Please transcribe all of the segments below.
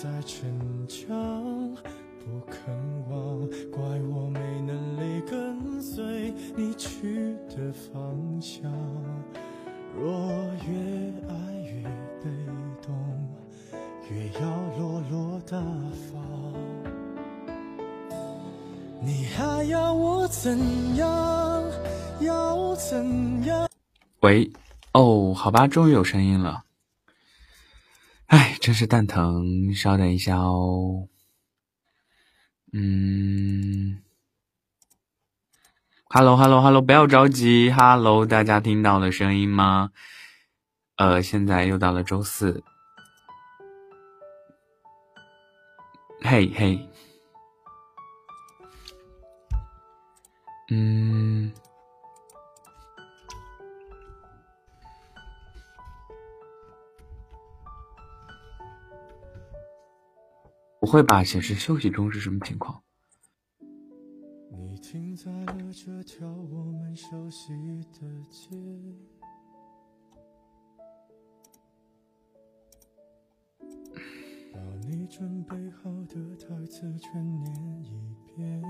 在逞强，不肯忘，怪我没能力跟随你去的方向。若越爱越被动，越要落落大方。你还要我怎样？要怎样？喂，哦，好吧，终于有声音了。哎，真是蛋疼！稍等一下哦。嗯，Hello，Hello，Hello，不要着急。Hello，大家听到了声音吗？呃，现在又到了周四。嘿嘿，嗯。不会吧？显示休息中是什么情况？你停在了这条我们熟悉的街，把你准备好的台词全念一遍。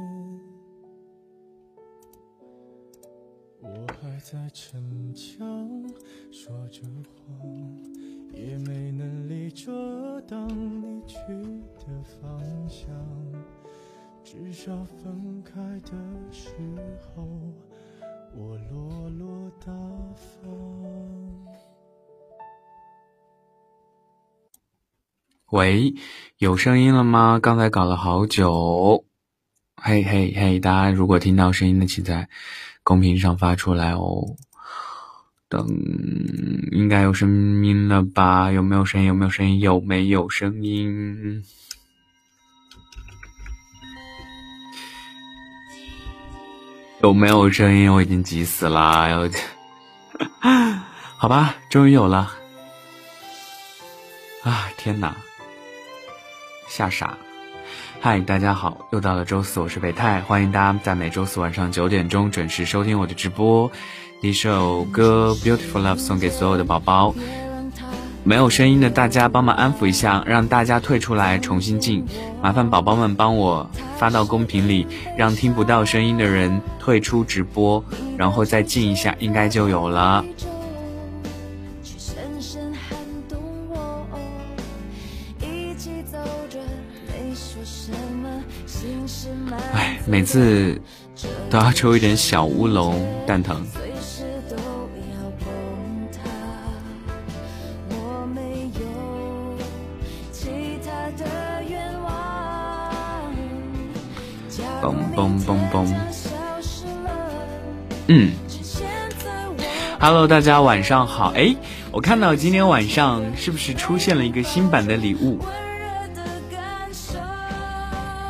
我还在逞强说着谎。也没能力遮挡你去的方向，至少分开的时候，我落落大方。喂，有声音了吗？刚才搞了好久。嘿嘿嘿，大家如果听到声音的，请在公屏上发出来哦。等，应该有声音了吧？有没有声音？有没有声音？有没有声音？有没有声音？我已经急死了！要，好吧，终于有了。啊，天哪，吓傻！嗨，大家好，又到了周四，我是北泰，欢迎大家在每周四晚上九点钟准时收听我的直播。一首歌《Beautiful Love》送给所有的宝宝，没有声音的大家帮忙安抚一下，让大家退出来重新进。麻烦宝宝们帮我发到公屏里，让听不到声音的人退出直播，然后再进一下，应该就有了。哎，每次都要抽一点小乌龙，蛋疼。嘣嘣嘣！嗯，Hello，大家晚上好。哎，我看到今天晚上是不是出现了一个新版的礼物？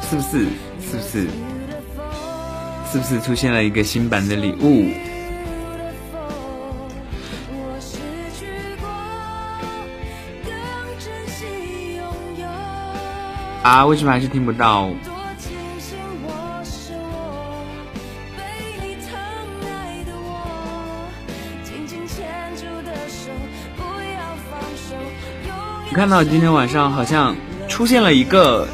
是不是？是不是？是不是出现了一个新版的礼物？啊？为什么还是听不到？看到今天晚上好像出现了一个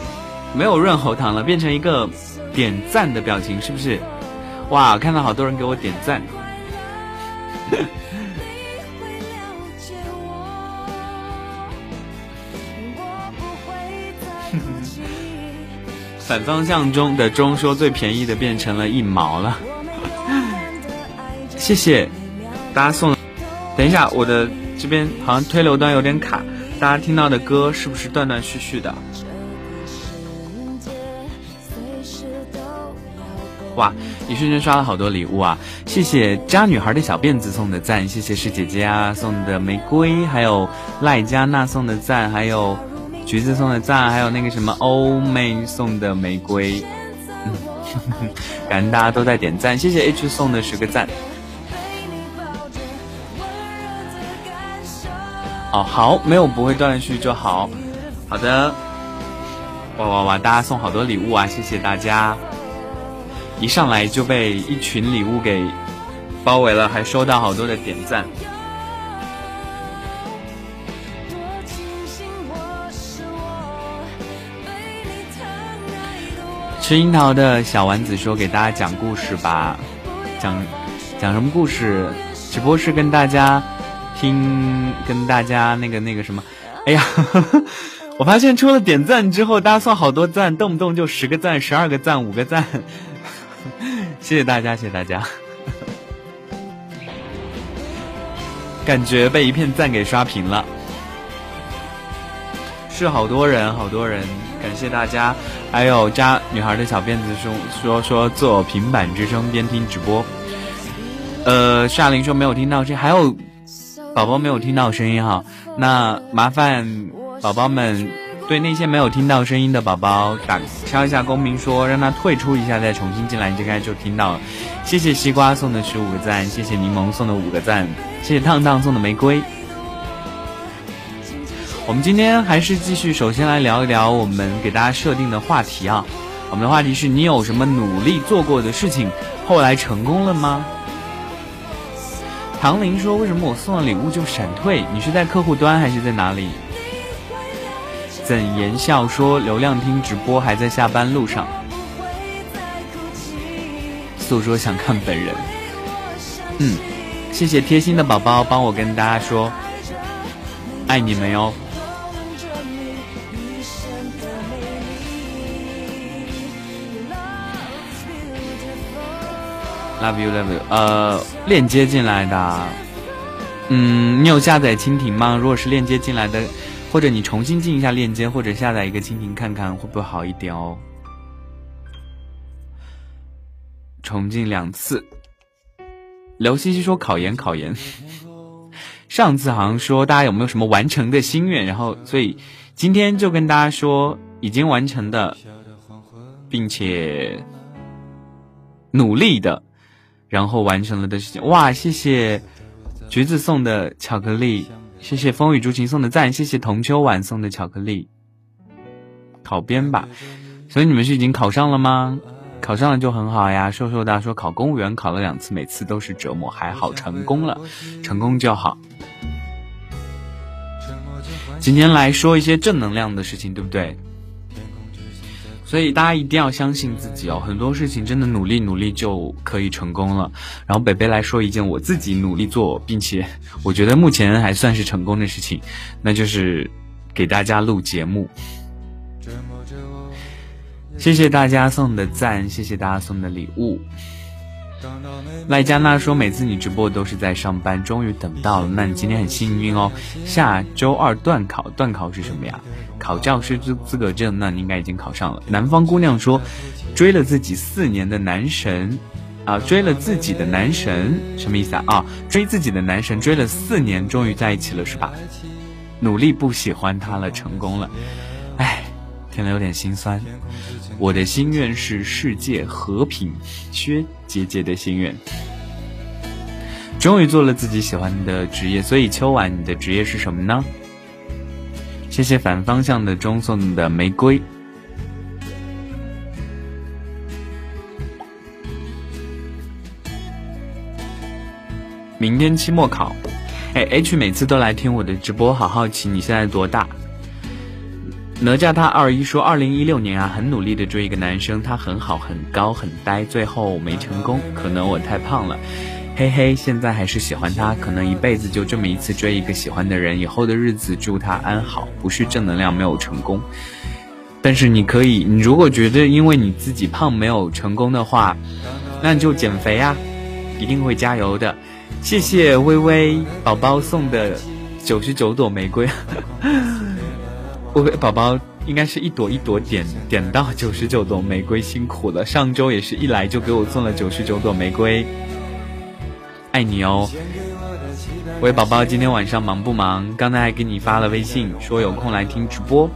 没有润喉糖了，变成一个点赞的表情，是不是？哇，看到好多人给我点赞。反方向中的钟说最便宜的变成了一毛了，谢谢大家送。等一下，我的这边好像推流端有点卡，大家听到的歌是不是断断续续的？哇，一瞬间刷了好多礼物啊！谢谢渣女孩的小辫子送的赞，谢谢是姐姐啊送的玫瑰，还有赖佳娜送的赞，还有橘子送的赞，还有那个什么欧妹送的玫瑰。嗯，感恩大家都在点赞，谢谢 H 送的十个赞。哦，好，没有不会断续就好。好的，哇哇哇！大家送好多礼物啊，谢谢大家。一上来就被一群礼物给包围了，还收到好多的点赞。吃樱桃的小丸子说：“给大家讲故事吧，讲讲什么故事？直播是跟大家听，跟大家那个那个什么？哎呀，我发现出了点赞之后，大家送好多赞，动不动就十个赞、十二个赞、五个赞。”谢谢大家，谢谢大家，感觉被一片赞给刷屏了，是好多人，好多人，感谢大家，还有扎女孩的小辫子说说说做平板支撑边听直播，呃，夏琳说没有听到这，还有宝宝没有听到声音哈，那麻烦宝宝们。对那些没有听到声音的宝宝，打敲一下公屏，说让他退出一下，再重新进来，应该就听到了。谢谢西瓜送的十五个赞，谢谢柠檬送的五个赞，谢谢烫烫送的玫瑰。我们今天还是继续，首先来聊一聊我们给大家设定的话题啊。我们的话题是你有什么努力做过的事情，后来成功了吗？唐林说：“为什么我送了礼物就闪退？你是在客户端还是在哪里？”怎言笑说流量听直播还在下班路上，诉说想看本人。嗯，谢谢贴心的宝宝帮我跟大家说，爱你们哟。Love you, love you。呃，链接进来的，嗯，你有下载蜻蜓吗？如果是链接进来的。或者你重新进一下链接，或者下载一个蜻蜓看看会不会好一点哦。重进两次。刘西西说考研考研，上次好像说大家有没有什么完成的心愿，然后所以今天就跟大家说已经完成的，并且努力的，然后完成了的事情。哇，谢谢橘子送的巧克力。谢谢风雨竹晴送的赞，谢谢同秋晚送的巧克力。考编吧，所以你们是已经考上了吗？考上了就很好呀。瘦瘦大说考公务员考了两次，每次都是折磨，还好成功了，成功就好。今天来说一些正能量的事情，对不对？所以大家一定要相信自己哦，很多事情真的努力努力就可以成功了。然后北北来说一件我自己努力做，并且我觉得目前还算是成功的事情，那就是给大家录节目。谢谢大家送的赞，谢谢大家送的礼物。赖佳娜说：“每次你直播都是在上班，终于等到了。那你今天很幸运哦。下周二段考，段考是什么呀？考教师资资格证，那你应该已经考上了。”南方姑娘说：“追了自己四年的男神，啊，追了自己的男神，什么意思啊？啊，追自己的男神追了四年，终于在一起了，是吧？努力不喜欢他了，成功了。哎，听了有点心酸。”我的心愿是世界和平，薛姐姐的心愿。终于做了自己喜欢的职业，所以秋晚你的职业是什么呢？谢谢反方向的钟送的玫瑰。明天期末考，哎，H 每次都来听我的直播，好好奇你现在多大？哪吒他二一说，二零一六年啊，很努力的追一个男生，他很好，很高，很呆，最后没成功，可能我太胖了，嘿嘿，现在还是喜欢他，可能一辈子就这么一次追一个喜欢的人，以后的日子祝他安好，不是正能量，没有成功，但是你可以，你如果觉得因为你自己胖没有成功的话，那你就减肥啊，一定会加油的。谢谢微微宝宝送的九十九朵玫瑰，微微宝宝应该是一朵一朵点点到九十九朵玫瑰，辛苦了。上周也是一来就给我送了九十九朵玫瑰，爱你哦。喂，宝宝，今天晚上忙不忙？刚才还给你发了微信，说有空来听直播。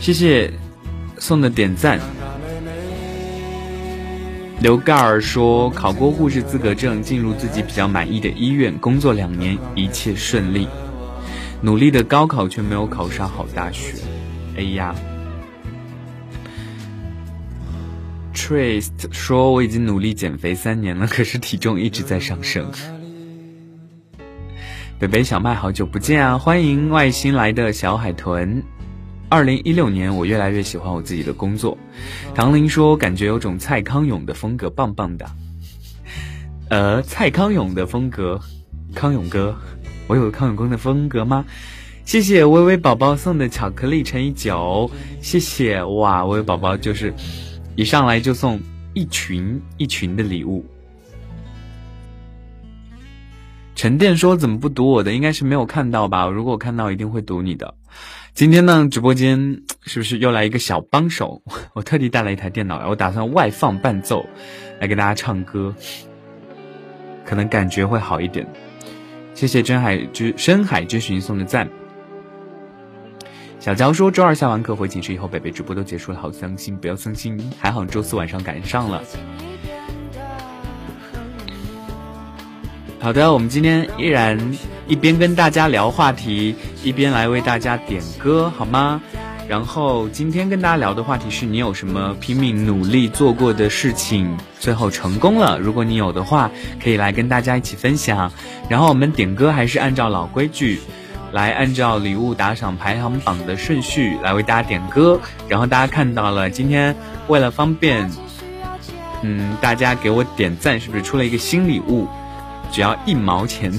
谢谢送的点赞。刘盖儿说，考过护士资格证，进入自己比较满意的医院工作两年，一切顺利。努力的高考却没有考上好大学。哎呀！Trist 说我已经努力减肥三年了，可是体重一直在上升。北北小麦，好久不见啊！欢迎外星来的小海豚。二零一六年，我越来越喜欢我自己的工作。唐林说，感觉有种蔡康永的风格，棒棒的。呃，蔡康永的风格，康永哥，我有康永哥的风格吗？谢谢微微宝宝送的巧克力乘以九，谢谢哇！微微宝宝就是一上来就送一群一群的礼物。沉淀说怎么不读我的？应该是没有看到吧？如果我看到，一定会读你的。今天呢，直播间是不是又来一个小帮手？我特地带了一台电脑，我打算外放伴奏，来给大家唱歌，可能感觉会好一点。谢谢真海之深海之寻送的赞。小娇说周二下完课回寝室以后，北北直播都结束了，好伤心，不要伤心，还好周四晚上赶上了。好的，我们今天依然一边跟大家聊话题，一边来为大家点歌，好吗？然后今天跟大家聊的话题是你有什么拼命努力做过的事情，最后成功了？如果你有的话，可以来跟大家一起分享。然后我们点歌还是按照老规矩，来按照礼物打赏排行榜的顺序来为大家点歌。然后大家看到了，今天为了方便，嗯，大家给我点赞，是不是出了一个新礼物？只要一毛钱，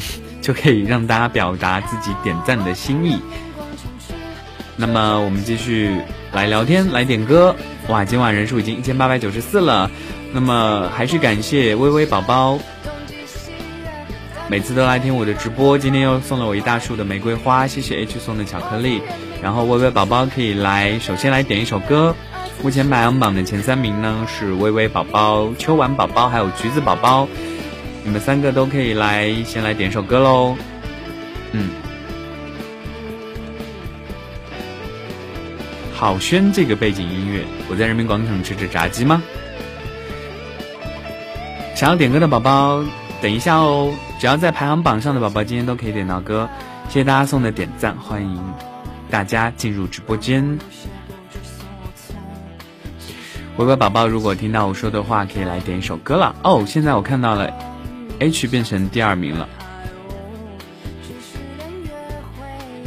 就可以让大家表达自己点赞的心意。那么我们继续来聊天，来点歌。哇，今晚人数已经一千八百九十四了。那么还是感谢微微宝宝，每次都来听我的直播。今天又送了我一大束的玫瑰花，谢谢 H 送的巧克力。然后微微宝宝可以来，首先来点一首歌。目前排行榜的前三名呢是微微宝宝、秋晚宝宝还有橘子宝宝。你们三个都可以来，先来点首歌喽。嗯，好轩这个背景音乐，我在人民广场吃着炸鸡吗？想要点歌的宝宝，等一下哦。只要在排行榜上的宝宝，今天都可以点到歌。谢谢大家送的点赞，欢迎大家进入直播间。微微宝宝，如果听到我说的话，可以来点一首歌了。哦，现在我看到了。H 变成第二名了，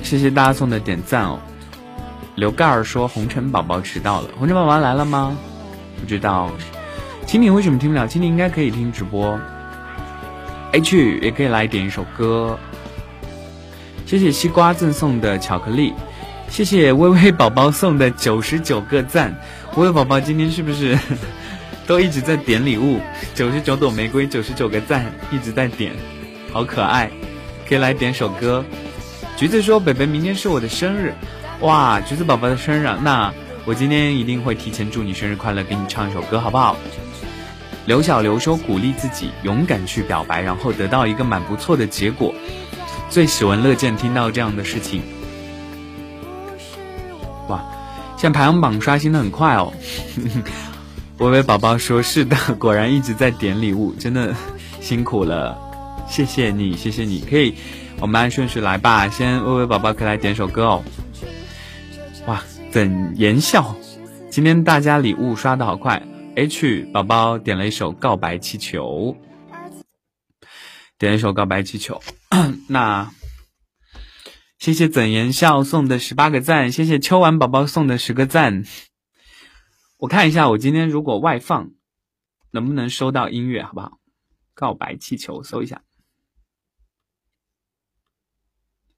谢谢大家送的点赞哦。刘盖儿说红尘宝宝迟到了，红尘宝宝来了吗？不知道。蜻蜓为什么听不了？蜻蜓应该可以听直播。H 也可以来点一首歌。谢谢西瓜赠送的巧克力，谢谢微微宝宝送的九十九个赞。微微宝宝今天是不是？都一直在点礼物，九十九朵玫瑰，九十九个赞，一直在点，好可爱，可以来点首歌。橘子说：“北北，明天是我的生日，哇，橘子宝宝的生日，那我今天一定会提前祝你生日快乐，给你唱一首歌，好不好？”刘小刘说：“鼓励自己，勇敢去表白，然后得到一个蛮不错的结果，最喜闻乐见听到这样的事情。”哇，现在排行榜刷新的很快哦。微微宝宝说：“是的，果然一直在点礼物，真的辛苦了，谢谢你，谢谢你。可以，我们按顺序来吧。先，微微宝宝可以来点首歌哦。哇，怎言笑？今天大家礼物刷的好快。H 宝宝点了一首《告白气球》，点一首《告白气球》。那谢谢怎言笑送的十八个赞，谢谢秋晚宝宝送的十个赞。”我看一下，我今天如果外放，能不能收到音乐，好不好？告白气球，搜一下。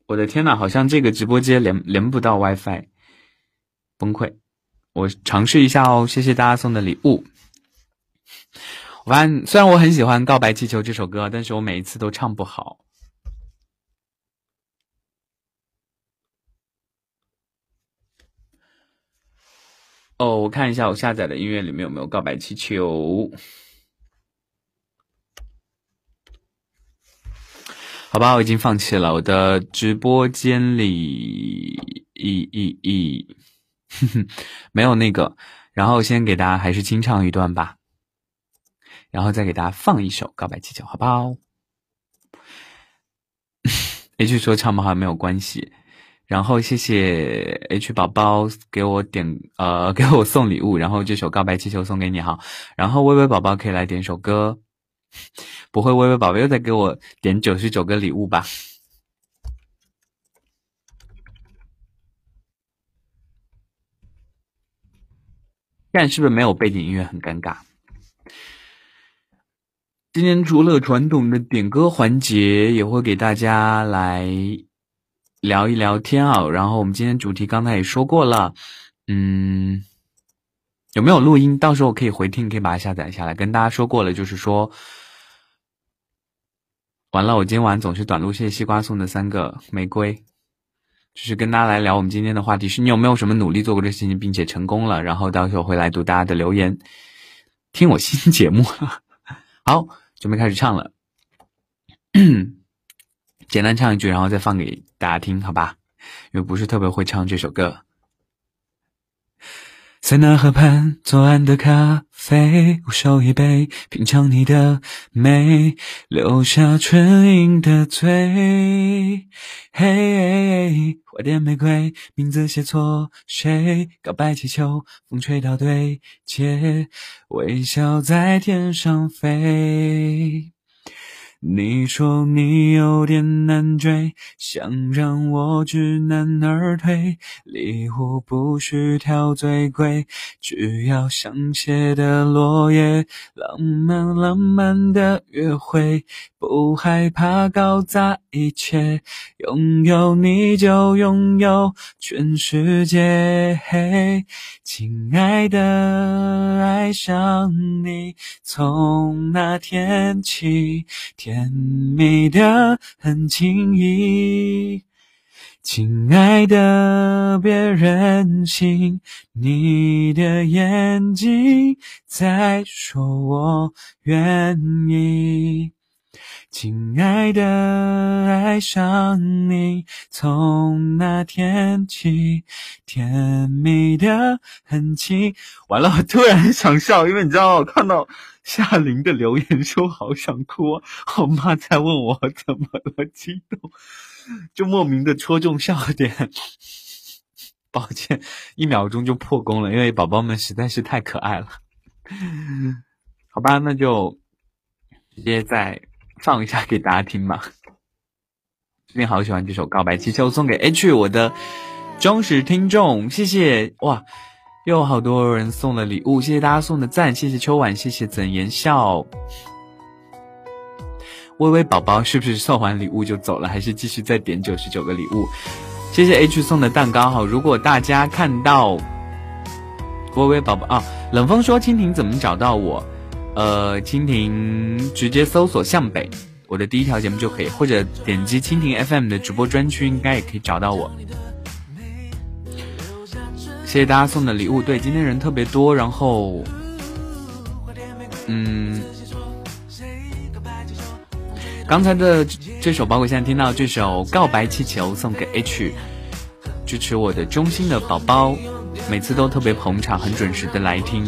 我的天呐，好像这个直播间连连不到 WiFi，崩溃！我尝试一下哦，谢谢大家送的礼物。我发现，虽然我很喜欢《告白气球》这首歌，但是我每一次都唱不好。哦，我看一下我下载的音乐里面有没有《告白气球》。好吧，我已经放弃了。我的直播间里，咦咦咦，哼 哼没有那个。然后先给大家还是清唱一段吧，然后再给大家放一首《告白气球》，好不好？H 说唱不好没有关系。然后谢谢 H 宝宝给我点呃给我送礼物，然后这首《告白气球》送给你哈。然后微微宝宝可以来点首歌，不会微微宝宝又在给我点九十九个礼物吧？看是不是没有背景音乐很尴尬？今天除了传统的点歌环节，也会给大家来。聊一聊天啊，然后我们今天主题刚才也说过了，嗯，有没有录音？到时候可以回听，可以把它下载下来。跟大家说过了，就是说，完了，我今晚总是短路。谢谢西瓜送的三个玫瑰，就是跟大家来聊我们今天的话题是：你有没有什么努力做过这事情，并且成功了？然后到时候会来读大家的留言，听我新节目。好，准备开始唱了。简单唱一句，然后再放给大家听，好吧？因为不是特别会唱这首歌。塞纳河畔左岸的咖啡，我手一杯，品尝你的美，留下唇印的嘴。嘿，花店玫瑰，名字写错谁？告白气球，风吹到对街，微笑在天上飞。你说你有点难追，想让我知难而退。礼物不需挑最贵，只要香榭的落叶。浪漫浪漫的约会，不害怕搞砸一切。拥有你就拥有全世界，亲爱的，爱上你，从那天起。甜蜜的很轻易，亲爱的别任性，你的眼睛在说我愿意。亲爱的，爱上你，从那天起，甜蜜的很轻。完了，我突然想笑，因为你知道，我看到。夏琳的留言说：“好想哭。”我妈在问我怎么了，激动，就莫名的戳中笑点。抱歉，一秒钟就破功了，因为宝宝们实在是太可爱了。好吧，那就直接在放一下给大家听吧。最近好喜欢这首《告白气球》，送给 H 我的忠实听众，谢谢哇。又好多人送了礼物，谢谢大家送的赞，谢谢秋晚，谢谢怎言笑，微微宝宝是不是送完礼物就走了，还是继续再点九十九个礼物？谢谢 H 送的蛋糕哈，如果大家看到微微宝宝啊，冷风说蜻蜓怎么找到我？呃，蜻蜓直接搜索向北，我的第一条节目就可以，或者点击蜻蜓 FM 的直播专区，应该也可以找到我。谢谢大家送的礼物，对，今天人特别多，然后，嗯，刚才的这首，包括现在听到这首《告白气球》，送给 H，支持我的忠心的宝宝，每次都特别捧场，很准时的来听，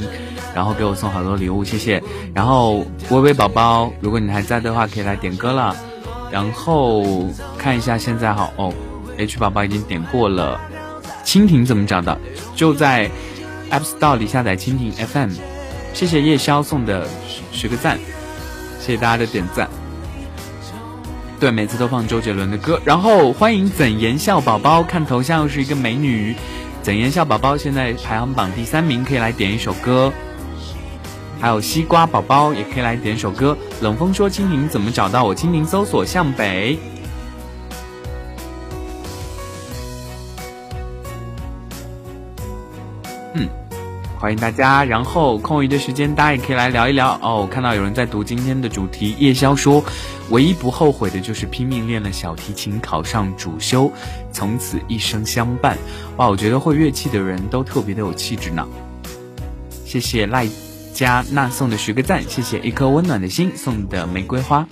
然后给我送好多礼物，谢谢。然后微微宝宝，如果你还在的话，可以来点歌了。然后看一下现在哈，哦，H 宝宝已经点过了。蜻蜓怎么找到？就在 App Store 里下载蜻蜓 FM。谢谢夜宵送的十个赞，谢谢大家的点赞。对，每次都放周杰伦的歌。然后欢迎怎言笑宝宝，看头像又是一个美女。怎言笑宝宝现在排行榜第三名，可以来点一首歌。还有西瓜宝宝也可以来点首歌。冷风说：“蜻蜓怎么找到我？”蜻蜓搜索向北。嗯，欢迎大家。然后空余的时间大家也可以来聊一聊。哦，看到有人在读今天的主题。夜宵说：“唯一不后悔的就是拼命练了小提琴，考上主修，从此一生相伴。”哇，我觉得会乐器的人都特别的有气质呢。谢谢赖。加娜送的十个赞，谢谢一颗温暖的心送的玫瑰花。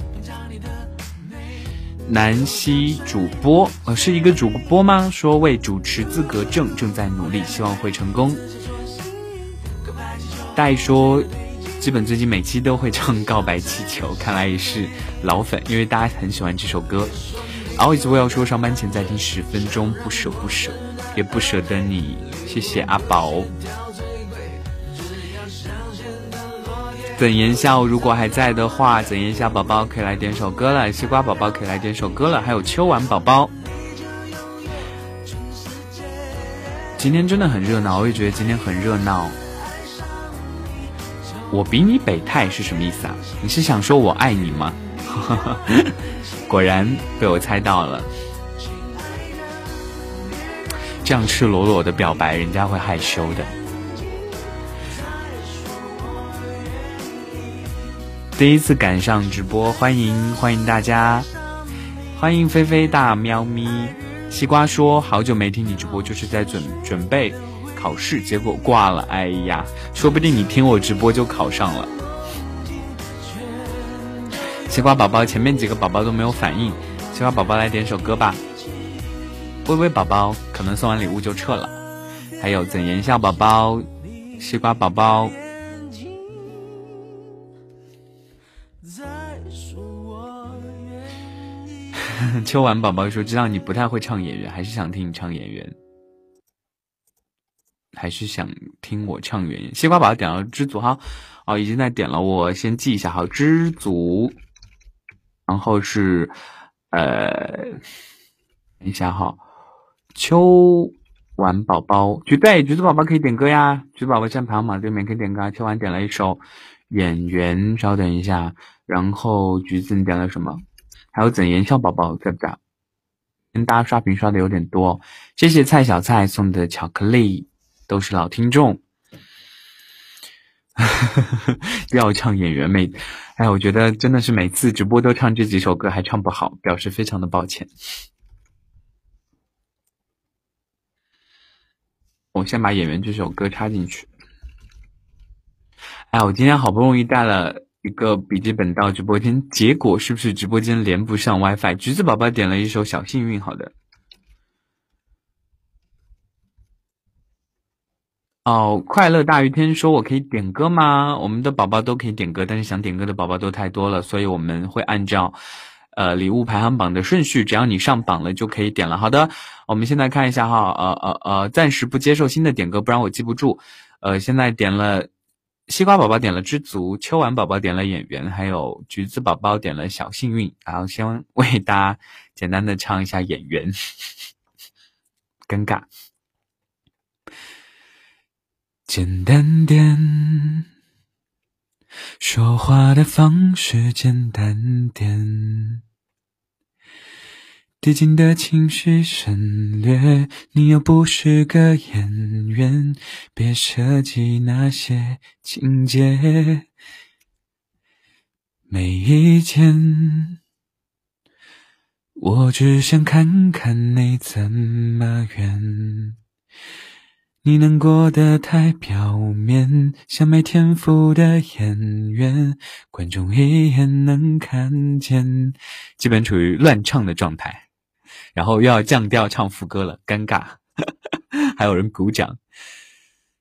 南希主播，呃，是一个主播吗？说为主持资格证正在努力，希望会成功。代说，基本最近每期都会唱《告白气球》，看来也是老粉，因为大家很喜欢这首歌。Always 我要说，上班前再听十分钟，不舍不舍，也不舍得你。谢谢阿宝。怎言笑？如果还在的话，怎言笑宝宝可以来点首歌了。西瓜宝宝可以来点首歌了。还有秋晚宝宝，今天真的很热闹，我也觉得今天很热闹。我比你北泰是什么意思啊？你是想说我爱你吗？果然被我猜到了。这样赤裸裸的表白，人家会害羞的。第一次赶上直播，欢迎欢迎大家，欢迎菲菲大喵咪。西瓜说：“好久没听你直播，就是在准准备考试，结果挂了。哎呀，说不定你听我直播就考上了。”西瓜宝宝，前面几个宝宝都没有反应，西瓜宝宝来点首歌吧。微微宝宝可能送完礼物就撤了，还有怎言笑宝宝，西瓜宝宝。秋晚宝宝说：“知道你不太会唱演员，还是想听你唱演员，还是想听我唱演员。”西瓜宝宝点了知足哈，哦，已经在点了，我先记一下哈，知足，然后是呃，等一下哈，秋晚宝宝，橘对，橘子宝宝可以点歌呀，橘子宝宝站排行榜对面可以点歌。秋晚点了一首演员，稍等一下，然后橘子你点了什么？还有怎言笑宝宝在不在？跟大家刷屏刷的有点多，谢谢蔡小蔡送的巧克力，都是老听众。要唱演员妹，哎，我觉得真的是每次直播都唱这几首歌还唱不好，表示非常的抱歉。我先把演员这首歌插进去。哎，我今天好不容易带了。一个笔记本到直播间，结果是不是直播间连不上 WiFi？橘子宝宝点了一首《小幸运》，好的。哦，快乐大于天说：“我可以点歌吗？”我们的宝宝都可以点歌，但是想点歌的宝宝都太多了，所以我们会按照呃礼物排行榜的顺序，只要你上榜了就可以点了。好的，我们现在看一下哈，呃呃呃，暂时不接受新的点歌，不然我记不住。呃，现在点了。西瓜宝宝点了知足，秋晚宝宝点了演员，还有橘子宝宝点了小幸运。然后先为大家简单的唱一下演员，尴尬。简单点，说话的方式简单点。递进的情绪省略，你又不是个演员，别设计那些情节。没意见，我只想看看你怎么圆。你能过得太表面，像没天赋的演员，观众一眼能看见，基本处于乱唱的状态。然后又要降调唱副歌了，尴尬，还有人鼓掌。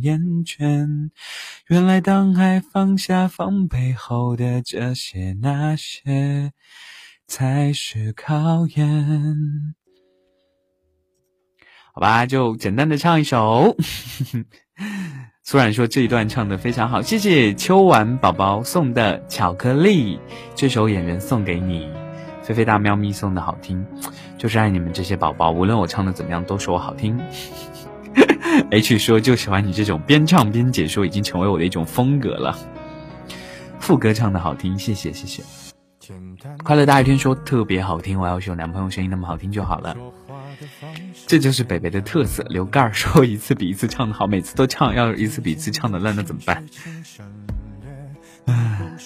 厌倦，原来当爱放下防备后的这些那些，才是考验。好吧，就简单的唱一首。苏冉说这一段唱的非常好，谢谢秋晚宝宝送的巧克力，这首演员送给你，菲菲大喵咪送的好听，就是爱你们这些宝宝，无论我唱的怎么样，都说我好听。H 说就喜欢你这种边唱边解说，已经成为我的一种风格了。副歌唱的好听，谢谢谢谢。快乐大一天说特别好听，我要是有男朋友声音那么好听就好了。这就是北北的特色。刘盖儿说一次比一次唱的好，每次都唱，要一次比一次唱的烂，那怎么办？唉，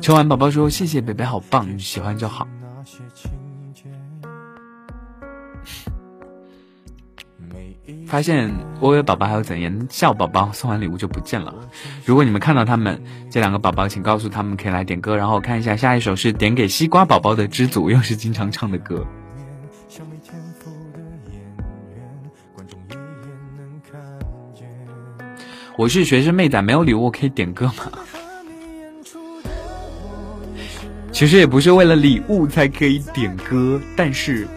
秋晚宝宝说谢谢北北，好棒，喜欢就好。发现微微宝宝还有怎言笑宝宝送完礼物就不见了。如果你们看到他们这两个宝宝，请告诉他们可以来点歌。然后我看一下下一首是点给西瓜宝宝的《知足》，又是经常唱的歌。我是学生妹仔，没有礼物可以点歌吗？其实也不是为了礼物才可以点歌，但是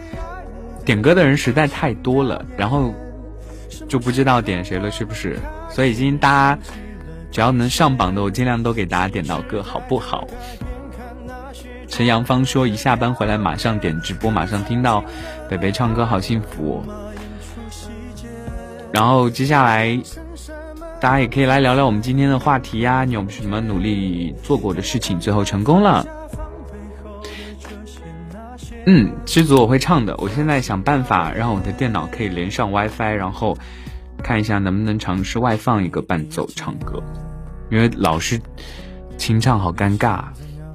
点歌的人实在太多了，然后。就不知道点谁了，是不是？所以今天大家只要能上榜的，我尽量都给大家点到歌，好不好？陈阳芳说一下班回来马上点直播，马上听到北北唱歌，好幸福。然后接下来大家也可以来聊聊我们今天的话题呀，你有什么努力做过的事情，最后成功了？嗯，知足我会唱的。我现在想办法让我的电脑可以连上 WiFi，然后看一下能不能尝试外放一个伴奏唱歌，因为老是清唱好尴尬。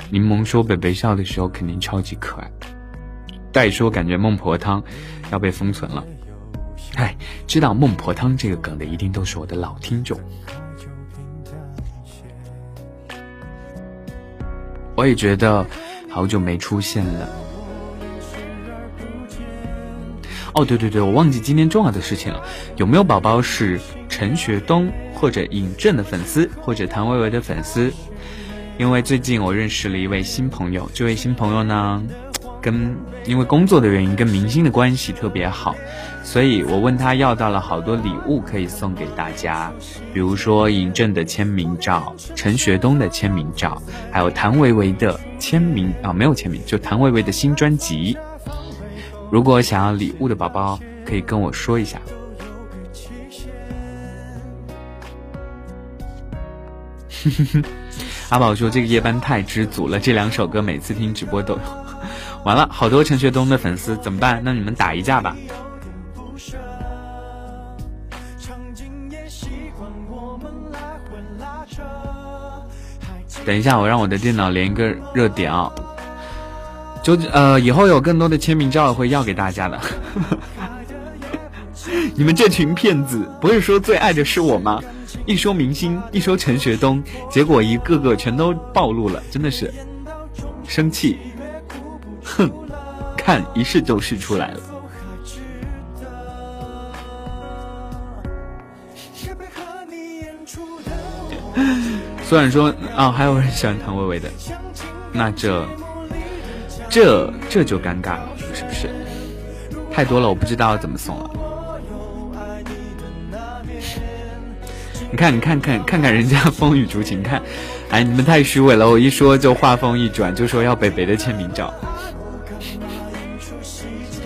柠檬说北北笑的时候肯定超级可爱。代说感觉孟婆汤要被封存了。哎，知道孟婆汤这个梗的一定都是我的老听众。我也觉得好久没出现了。哦，对对对，我忘记今天重要的事情了。有没有宝宝是陈学冬或者尹正的粉丝，或者谭维维的粉丝？因为最近我认识了一位新朋友，这位新朋友呢，跟因为工作的原因跟明星的关系特别好，所以我问他要到了好多礼物可以送给大家，比如说尹正的签名照、陈学冬的签名照，还有谭维维的签名啊，没有签名，就谭维维的新专辑。如果想要礼物的宝宝，可以跟我说一下。阿宝说这个夜班太知足了，这两首歌每次听直播都 完了，好多陈学冬的粉丝怎么办？那你们打一架吧。等一下，我让我的电脑连一个热点啊。就呃，以后有更多的签名照会要给大家的。你们这群骗子，不是说最爱的是我吗？一说明星，一说陈学冬，结果一个个全都暴露了，真的是生气。哼，看一试就试出来了。虽然说啊，还有人喜欢唐薇薇的，那这。这这就尴尬了，是不是？太多了，我不知道怎么送了。你看，你看看看看人家风雨竹情，看，哎，你们太虚伪了！我一说就话锋一转，就说要北北的签名照。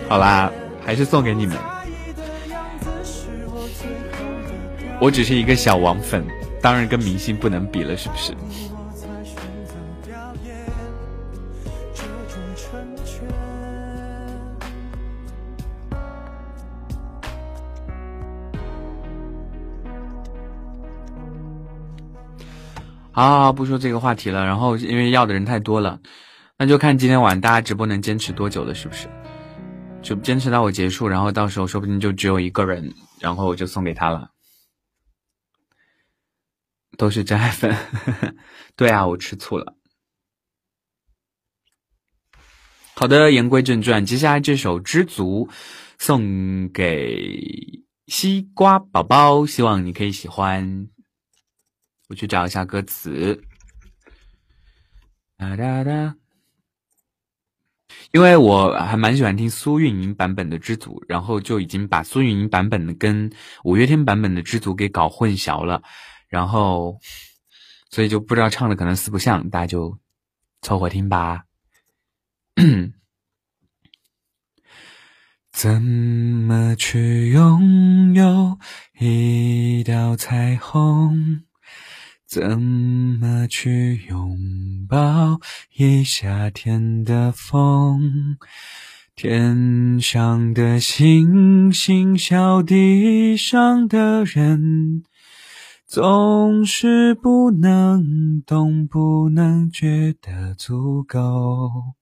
好啦，还是送给你们。我只是一个小王粉，当然跟明星不能比了，是不是？好，不说这个话题了。然后因为要的人太多了，那就看今天晚大家直播能坚持多久了，是不是？就坚持到我结束，然后到时候说不定就只有一个人，然后我就送给他了。都是真爱粉，对啊，我吃醋了。好的，言归正传，接下来这首《知足》送给西瓜宝宝，希望你可以喜欢。去找一下歌词。哒哒哒，因为我还蛮喜欢听苏运莹版本的《知足》，然后就已经把苏运莹版本的跟五月天版本的《知足》给搞混淆了，然后所以就不知道唱的可能四不像，大家就凑合听吧。怎么去拥有一道彩虹？怎么去拥抱一夏天的风？天上的星星笑地上的人，总是不能懂，不能觉得足够。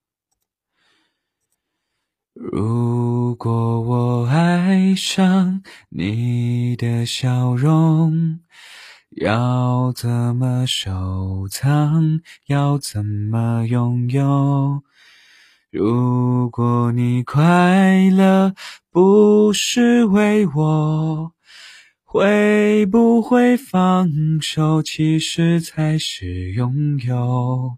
如果我爱上你的笑容。要怎么收藏？要怎么拥有？如果你快乐不是为我，会不会放手？其实才是拥有。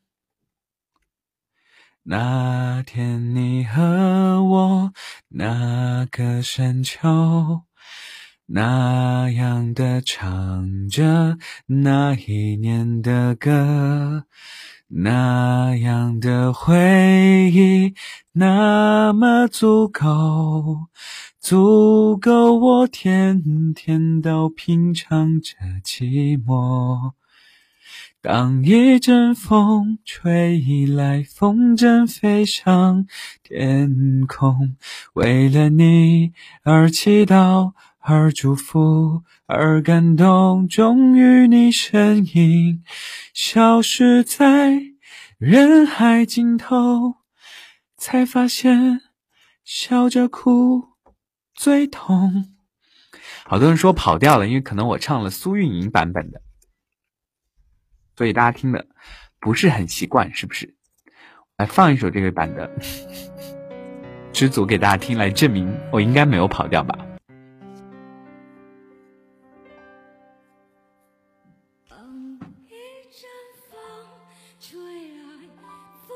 那天你和我，那个山丘，那样的唱着那一年的歌，那样的回忆，那么足够，足够我天天都品尝着寂寞。当一阵风吹来，风筝飞上天空，为了你而祈祷，而祝福，而感动。终于，你身影消失在人海尽头，才发现笑着哭最痛。好多人说跑调了，因为可能我唱了苏运莹版本的。所以大家听的不是很习惯，是不是？来放一首这个版的《知足》给大家听，来证明我应该没有跑调吧？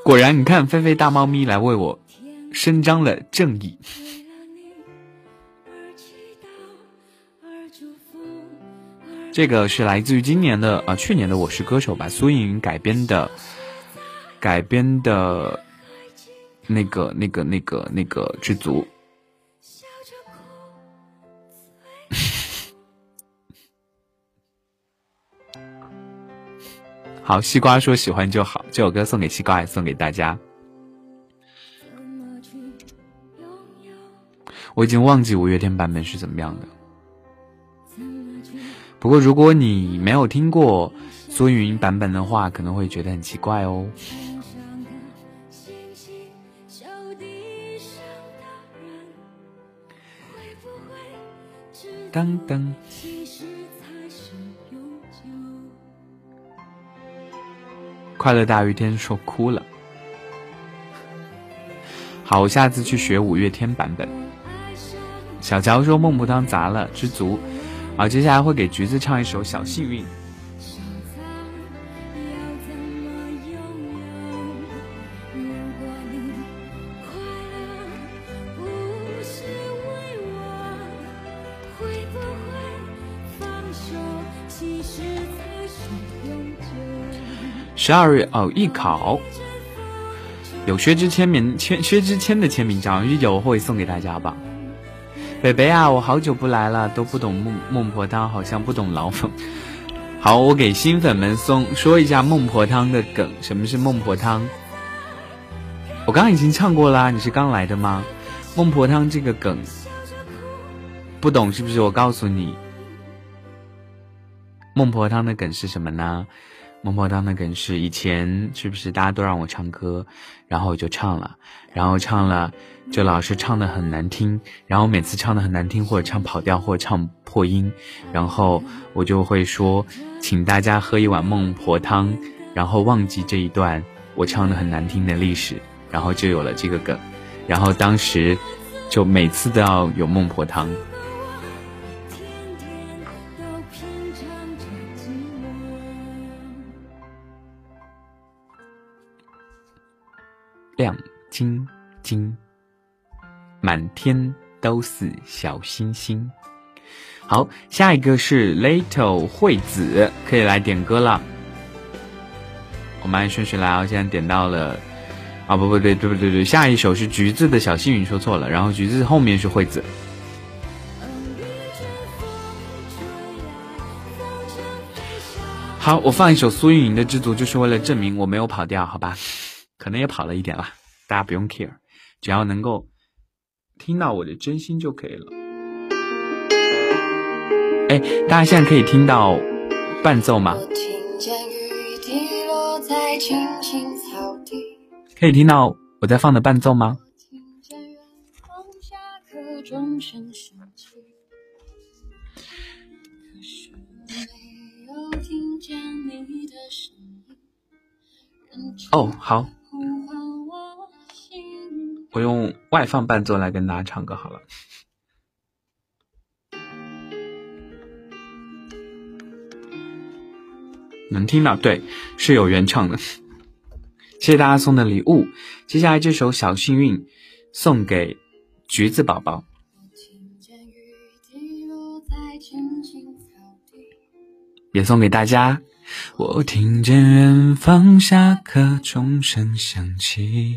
果然，你看，菲菲大猫咪来为我伸张了正义。这个是来自于今年的啊，去年的《我是歌手》吧，苏运莹改编的，改编的，那个、那个、那个、那个《知足》。好，西瓜说喜欢就好，这首歌送给西瓜，也送给大家。我已经忘记五月天版本是怎么样的。不过，如果你没有听过苏云版本的话，可能会觉得很奇怪哦。噔噔，快乐大于天说哭了。好，我下次去学五月天版本。小乔说孟婆汤砸了，知足。好，接下来会给橘子唱一首《小幸运》。十二月哦，艺考有薛之谦名签，薛之谦的签名照，有会送给大家吧。北北啊，我好久不来了，都不懂孟孟婆汤，好像不懂老粉。好，我给新粉们送说一下孟婆汤的梗。什么是孟婆汤？我刚刚已经唱过啦，你是刚来的吗？孟婆汤这个梗不懂是不是？我告诉你，孟婆汤的梗是什么呢？孟婆汤的梗是以前是不是大家都让我唱歌，然后我就唱了，然后唱了就老是唱的很难听，然后每次唱的很难听或者唱跑调或者唱破音，然后我就会说，请大家喝一碗孟婆汤，然后忘记这一段我唱的很难听的历史，然后就有了这个梗，然后当时就每次都要有孟婆汤。亮晶晶，满天都是小星星。好，下一个是 Little 惠子，可以来点歌了。我们按顺序来啊，现在点到了啊，不不对，对不对对，下一首是橘子的小幸运，说错了，然后橘子后面是惠子。好，我放一首苏运莹的《知足》，就是为了证明我没有跑调，好吧？可能也跑了一点了，大家不用 care，只要能够听到我的真心就可以了。哎，大家现在可以听到伴奏吗？可以听到我在放的伴奏吗？哦，好。我用外放伴奏来跟大家唱歌好了，能听到？对，是有原唱的。谢谢大家送的礼物。接下来这首《小幸运》送给橘子宝宝，也送给大家。我听见远方下课钟声响起。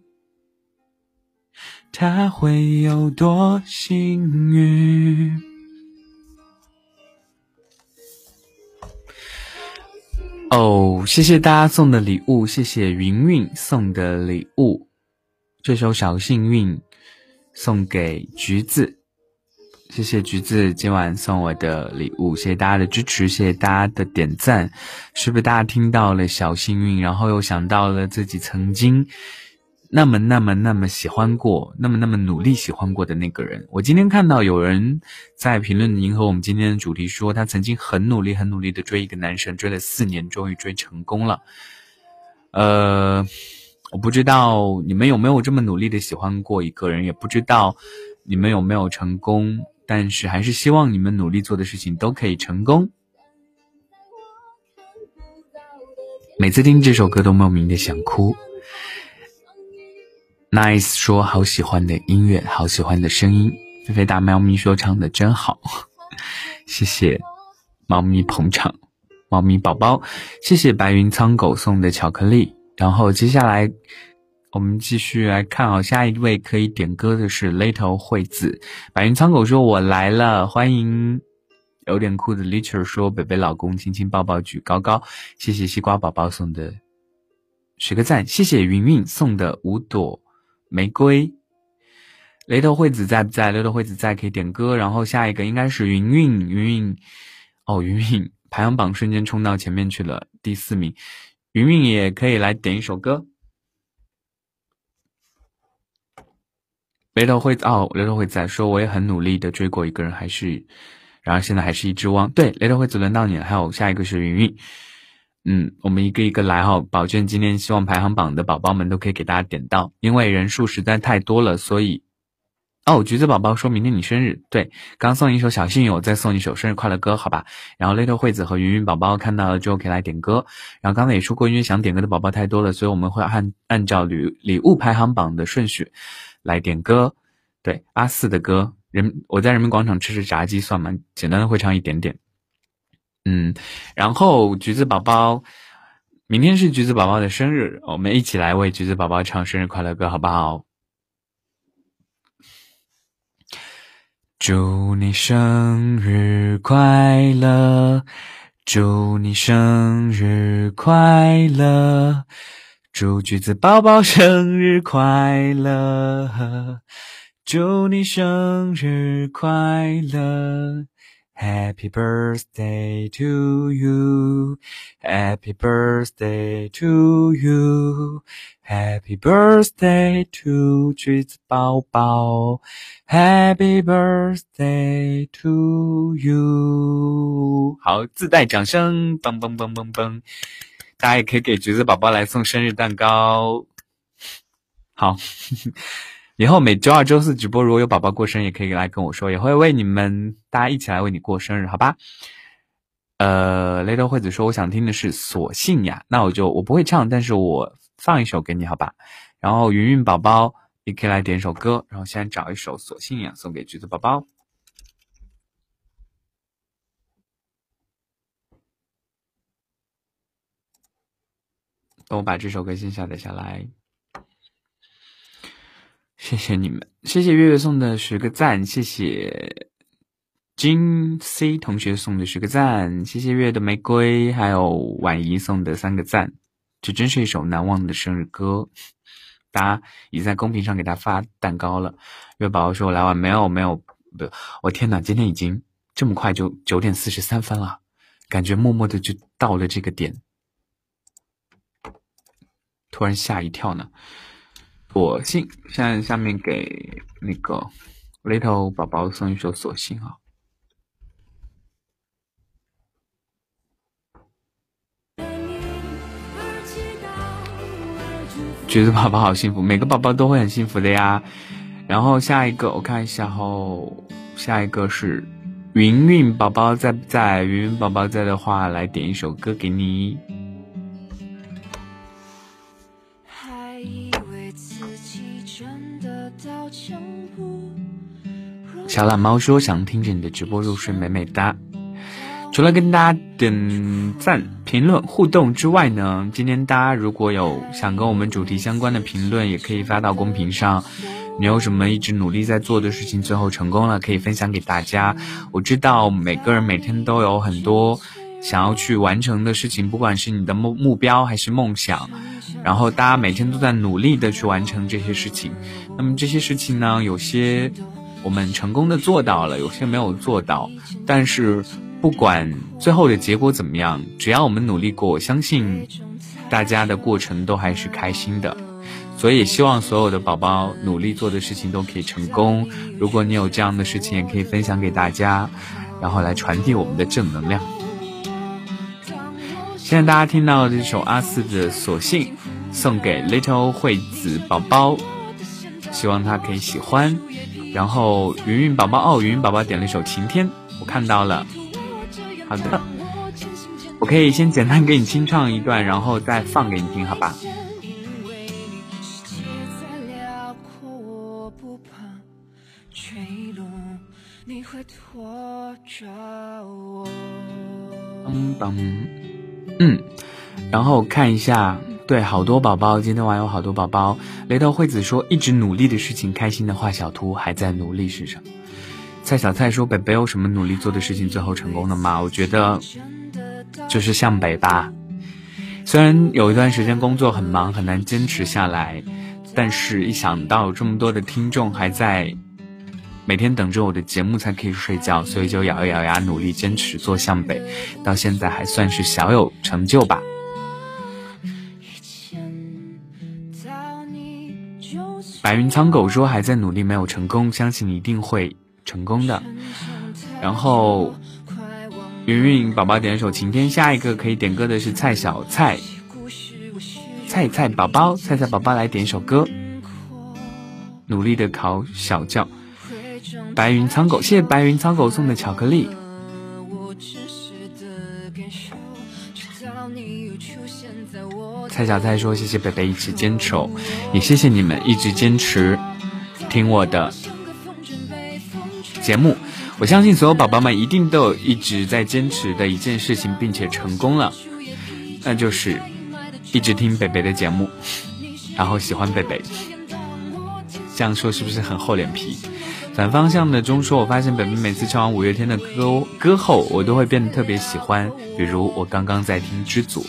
他会有多幸运？哦，谢谢大家送的礼物，谢谢云云送的礼物。这首《小幸运》送给橘子，谢谢橘子今晚送我的礼物，谢谢大家的支持，谢谢大家的点赞。是不是大家听到了《小幸运》，然后又想到了自己曾经？那么那么那么喜欢过，那么那么努力喜欢过的那个人，我今天看到有人在评论迎合我们今天的主题，说他曾经很努力很努力的追一个男生，追了四年，终于追成功了。呃，我不知道你们有没有这么努力的喜欢过一个人，也不知道你们有没有成功，但是还是希望你们努力做的事情都可以成功。每次听这首歌都莫名的想哭。Nice 说好喜欢的音乐，好喜欢的声音，菲菲大猫咪说唱的真好，谢谢猫咪捧场，猫咪宝宝，谢谢白云苍狗送的巧克力。然后接下来我们继续来看啊，下一位可以点歌的是 Little 惠子。白云苍狗说：“我来了，欢迎。”有点酷的 Little 说：“北北老公，亲亲抱抱举高高。”谢谢西瓜宝宝送的十个赞，谢谢云云送的五朵玫瑰。雷头惠子在不在？雷头惠子在，可以点歌。然后下一个应该是云云，云云哦，云云 排行榜瞬间冲到前面去了，第四名。云云也可以来点一首歌。雷头惠子哦，雷头惠子说我也很努力的追过一个人，还是，然而现在还是一只汪。对，雷头惠子轮到你了。还有下一个是云云，嗯，我们一个一个来哈。保证今天希望排行榜的宝宝们都可以给大家点到，因为人数实在太多了，所以。哦，橘子宝宝说明天你生日，对，刚送一首小幸运，我再送一首生日快乐歌，好吧？然后 little 惠子和云云宝宝看到了之后可以来点歌。然后刚才也说过，因为想点歌的宝宝太多了，所以我们会按按照礼礼物排行榜的顺序来点歌。对，阿四的歌，人我在人民广场吃吃炸鸡算吗？简单的会唱一点点。嗯，然后橘子宝宝，明天是橘子宝宝的生日，我们一起来为橘子宝宝唱生日快乐歌，好不好？祝你生日快乐！祝你生日快乐！祝橘子宝宝生日快乐！祝你生日快乐 ！Happy birthday to you, Happy birthday to you, Happy birthday to 橘子宝宝，Happy birthday to you。好，自带掌声，嘣嘣嘣嘣嘣！大家也可以给橘子宝宝来送生日蛋糕。好。 以后每周二、周四直播，如果有宝宝过生日，也可以来跟我说，也会为你们大家一起来为你过生日，好吧？呃，雷德惠子说，我想听的是《索性呀》，那我就我不会唱，但是我放一首给你，好吧？然后云云宝宝也可以来点首歌，然后先找一首《索性呀》送给橘子宝宝。等我把这首歌先下载下来。谢谢你们，谢谢月月送的十个赞，谢谢金 C 同学送的十个赞，谢谢月月的玫瑰，还有婉仪送的三个赞，这真是一首难忘的生日歌。大家已在公屏上给他发蛋糕了。月宝宝说：“我来晚没有没有，不，我天哪，今天已经这么快就九点四十三分了，感觉默默的就到了这个点，突然吓一跳呢。”索性，现在下面给那个 little 宝宝送一首《索性》啊。橘子宝宝好幸福，每个宝宝都会很幸福的呀。然后下一个我看一下后，下一个是云云宝宝在不在？云云宝宝在的话，来点一首歌给你。小懒猫说想听着你的直播入睡，美美哒。除了跟大家点赞、评论、互动之外呢，今天大家如果有想跟我们主题相关的评论，也可以发到公屏上。你有什么一直努力在做的事情，最后成功了，可以分享给大家。我知道每个人每天都有很多想要去完成的事情，不管是你的目目标还是梦想，然后大家每天都在努力的去完成这些事情。那么这些事情呢，有些。我们成功的做到了，有些没有做到，但是不管最后的结果怎么样，只要我们努力过，我相信大家的过程都还是开心的。所以希望所有的宝宝努力做的事情都可以成功。如果你有这样的事情，也可以分享给大家，然后来传递我们的正能量。现在大家听到这首阿四的《索性》，送给 Little 惠子宝宝，希望他可以喜欢。然后云云宝宝哦，云云宝宝点了一首晴天，我看到了。好的，我可以先简单给你清唱一段，然后再放给你听，好吧？嗯嗯嗯，然后看一下，对，好多宝宝，今天晚上有好多宝宝。雷头惠子说，一直努力的事情，开心的画小图，还在努力是什么？蔡小蔡说，北北有什么努力做的事情最后成功的吗？我觉得就是向北吧。虽然有一段时间工作很忙，很难坚持下来，但是一想到这么多的听众还在每天等着我的节目才可以睡觉，所以就咬一咬牙努力坚持做向北，到现在还算是小有成就吧。白云苍狗说还在努力没有成功，相信你一定会成功的。然后。云云宝宝点首晴天，下一个可以点歌的是蔡小蔡，菜菜宝宝，菜菜宝宝来点首歌。努力的考小教，白云苍狗，谢谢白云苍狗送的巧克力。蔡小蔡说：“谢谢北北一直坚持，也谢谢你们一直坚持听我的节目。”我相信所有宝宝们一定都有一直在坚持的一件事情，并且成功了，那就是一直听北北的节目，然后喜欢北北。这样说是不是很厚脸皮？反方向的中说，我发现北北每次唱完五月天的歌歌后，我都会变得特别喜欢。比如我刚刚在听《知足》，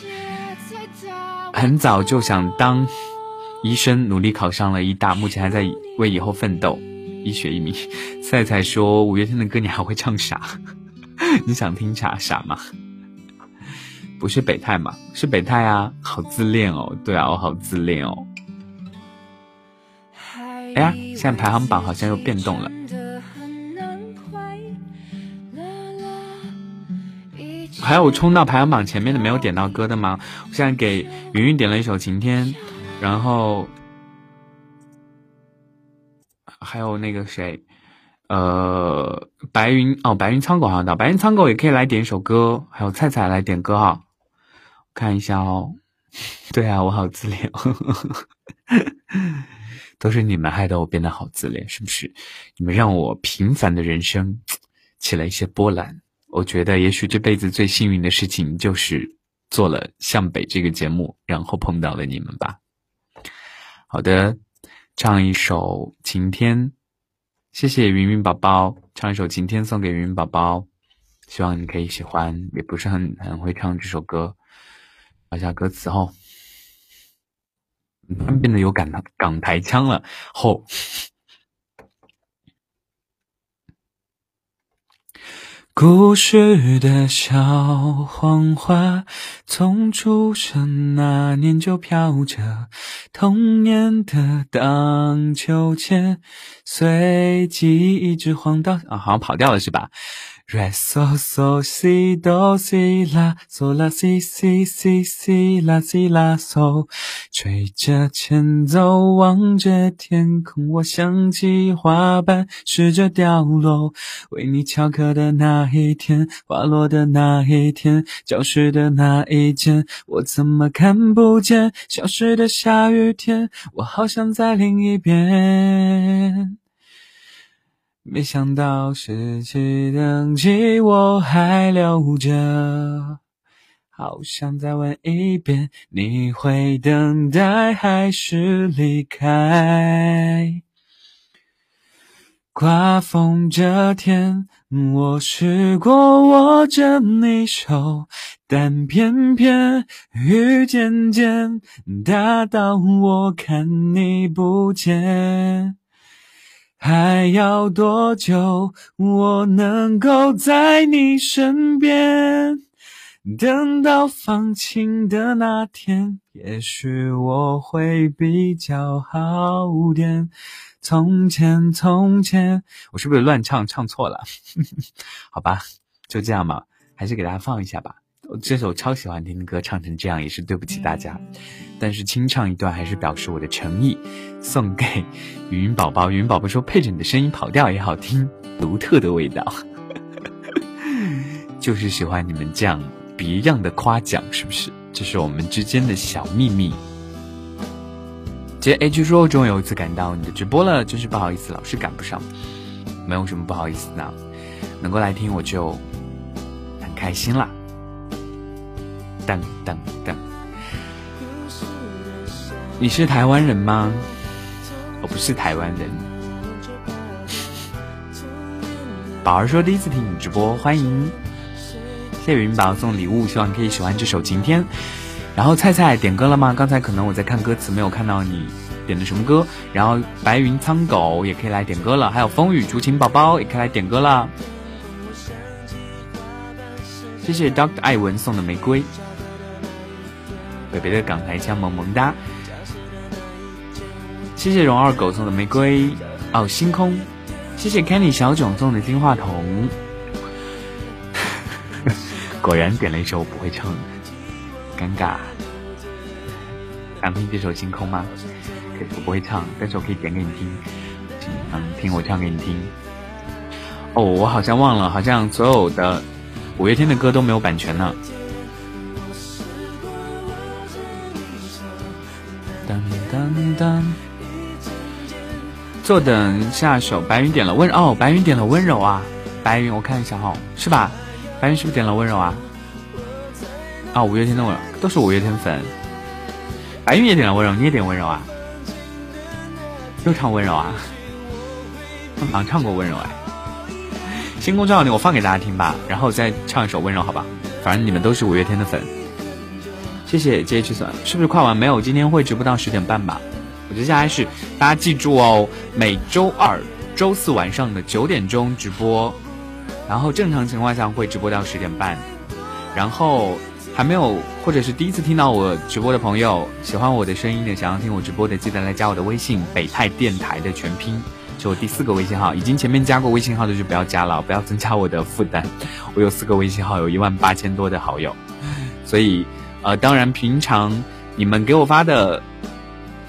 很早就想当医生，努力考上了医大，目前还在为以后奋斗。医学一名，赛赛说五月天的歌你还会唱啥？你想听啥啥吗？不是北泰吗？是北泰啊，好自恋哦。对啊，我好自恋哦。哎呀，现在排行榜好像又变动了。还有冲到排行榜前面的没有点到歌的吗？我现在给云云点了一首《晴天》，然后。还有那个谁，呃，白云哦，白云苍狗好像到，白云苍狗也可以来点一首歌，还有菜菜来点歌哈，看一下哦。对啊，我好自恋，都是你们害得我变得好自恋，是不是？你们让我平凡的人生起了一些波澜。我觉得也许这辈子最幸运的事情就是做了向北这个节目，然后碰到了你们吧。好的。唱一首《晴天》，谢谢云云宝宝。唱一首《晴天》送给云云宝宝，希望你可以喜欢。也不是很很会唱这首歌，找下歌词哦。突 然变得有港港台腔了，吼。故事的小黄花，从出生那年就飘着童年的荡秋千，随记忆一直晃到啊，好像跑掉了是吧？？Re so so si do si la so la si si si si la si la so，吹着前奏，望着天空，我想起花瓣试着掉落，为你翘课的那一天，滑落的那一天，教室的那一间，我怎么看不见？消失的下雨天，我好想在另一边。没想到十七等机我还留着，好想再问一遍，你会等待还是离开？刮风这天，我试过握着你手，但偏偏雨渐渐大到我看你不见。还要多久，我能够在你身边？等到放晴的那天，也许我会比较好点。从前，从前，我是不是乱唱，唱错了？好吧，就这样吧，还是给大家放一下吧。这首超喜欢听的歌，唱成这样也是对不起大家。但是清唱一段还是表示我的诚意，送给云云宝宝。云云宝宝说配着你的声音跑调也好听，独特的味道。就是喜欢你们这样别样的夸奖，是不是？这是我们之间的小秘密。接 H 说，终于有一次赶到你的直播了，真是不好意思，老是赶不上。没有什么不好意思呢。能够来听我就很开心啦。噔噔噔，你是台湾人吗？我不是台湾人。宝儿说第一次听你直播，欢迎。谢谢云宝送礼物，希望你可以喜欢这首《晴天》。然后菜菜点歌了吗？刚才可能我在看歌词，没有看到你点的什么歌。然后白云苍狗也可以来点歌了，还有风雨竹琴宝宝也可以来点歌了。谢谢 Doctor 艾文送的玫瑰，北北的港台腔萌萌哒。谢谢荣二狗送的玫瑰哦，星空。谢谢 Kenny 小囧送的金话筒。果然点了一首我不会唱的。尴尬，想听这首《星空》吗？可是我不会唱，但是我可以点给你听，嗯，听我唱给你听。哦，我好像忘了，好像所有的五月天的歌都没有版权呢。当当当，坐等下首，白云点了温哦，白云点了温柔啊，白云，我看一下哈，是吧？白云是不是点了温柔啊？啊，五月天的温柔都是五月天粉。白云也点了温柔，你也点温柔啊？又唱温柔啊？好像唱过温柔哎。星空照耀你，我放给大家听吧，然后再唱一首温柔，好吧？反正你们都是五月天的粉。谢谢 J H 粉，是不是快完？没有，今天会直播到十点半吧？接下来是大家记住哦，每周二、周四晚上的九点钟直播，然后正常情况下会直播到十点半，然后。还没有，或者是第一次听到我直播的朋友，喜欢我的声音的，想要听我直播的，记得来加我的微信“北泰电台”的全拼，就我第四个微信号。已经前面加过微信号的就不要加了，不要增加我的负担。我有四个微信号，有一万八千多的好友，所以呃，当然平常你们给我发的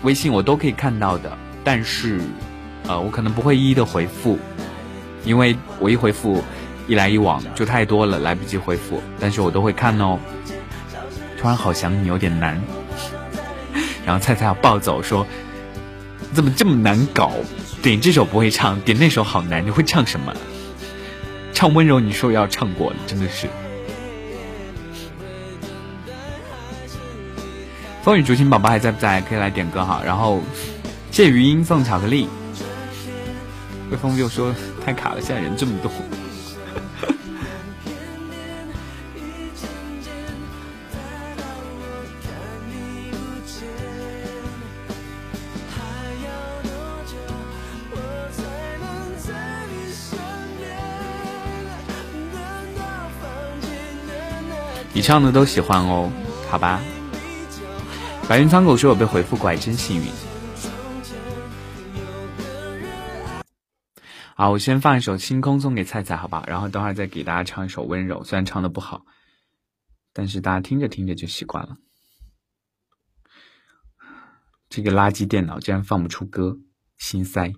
微信我都可以看到的，但是呃，我可能不会一一的回复，因为我一回复一来一往就太多了，来不及回复，但是我都会看哦。突然好想你有点难，然后菜菜要暴走说：“怎么这么难搞？点这首不会唱，点那首好难。你会唱什么？唱温柔？你说要唱过，真的是。”风雨竹青宝宝还在不在？可以来点歌哈。然后谢余音送巧克力。微风又说太卡了，现在人这么多。唱的都喜欢哦，好吧。白云苍狗说我被回复过，还真幸运。好，我先放一首《星空》送给菜菜，好吧。然后等会儿再给大家唱一首《温柔》，虽然唱的不好，但是大家听着听着就习惯了。这个垃圾电脑竟然放不出歌，心塞。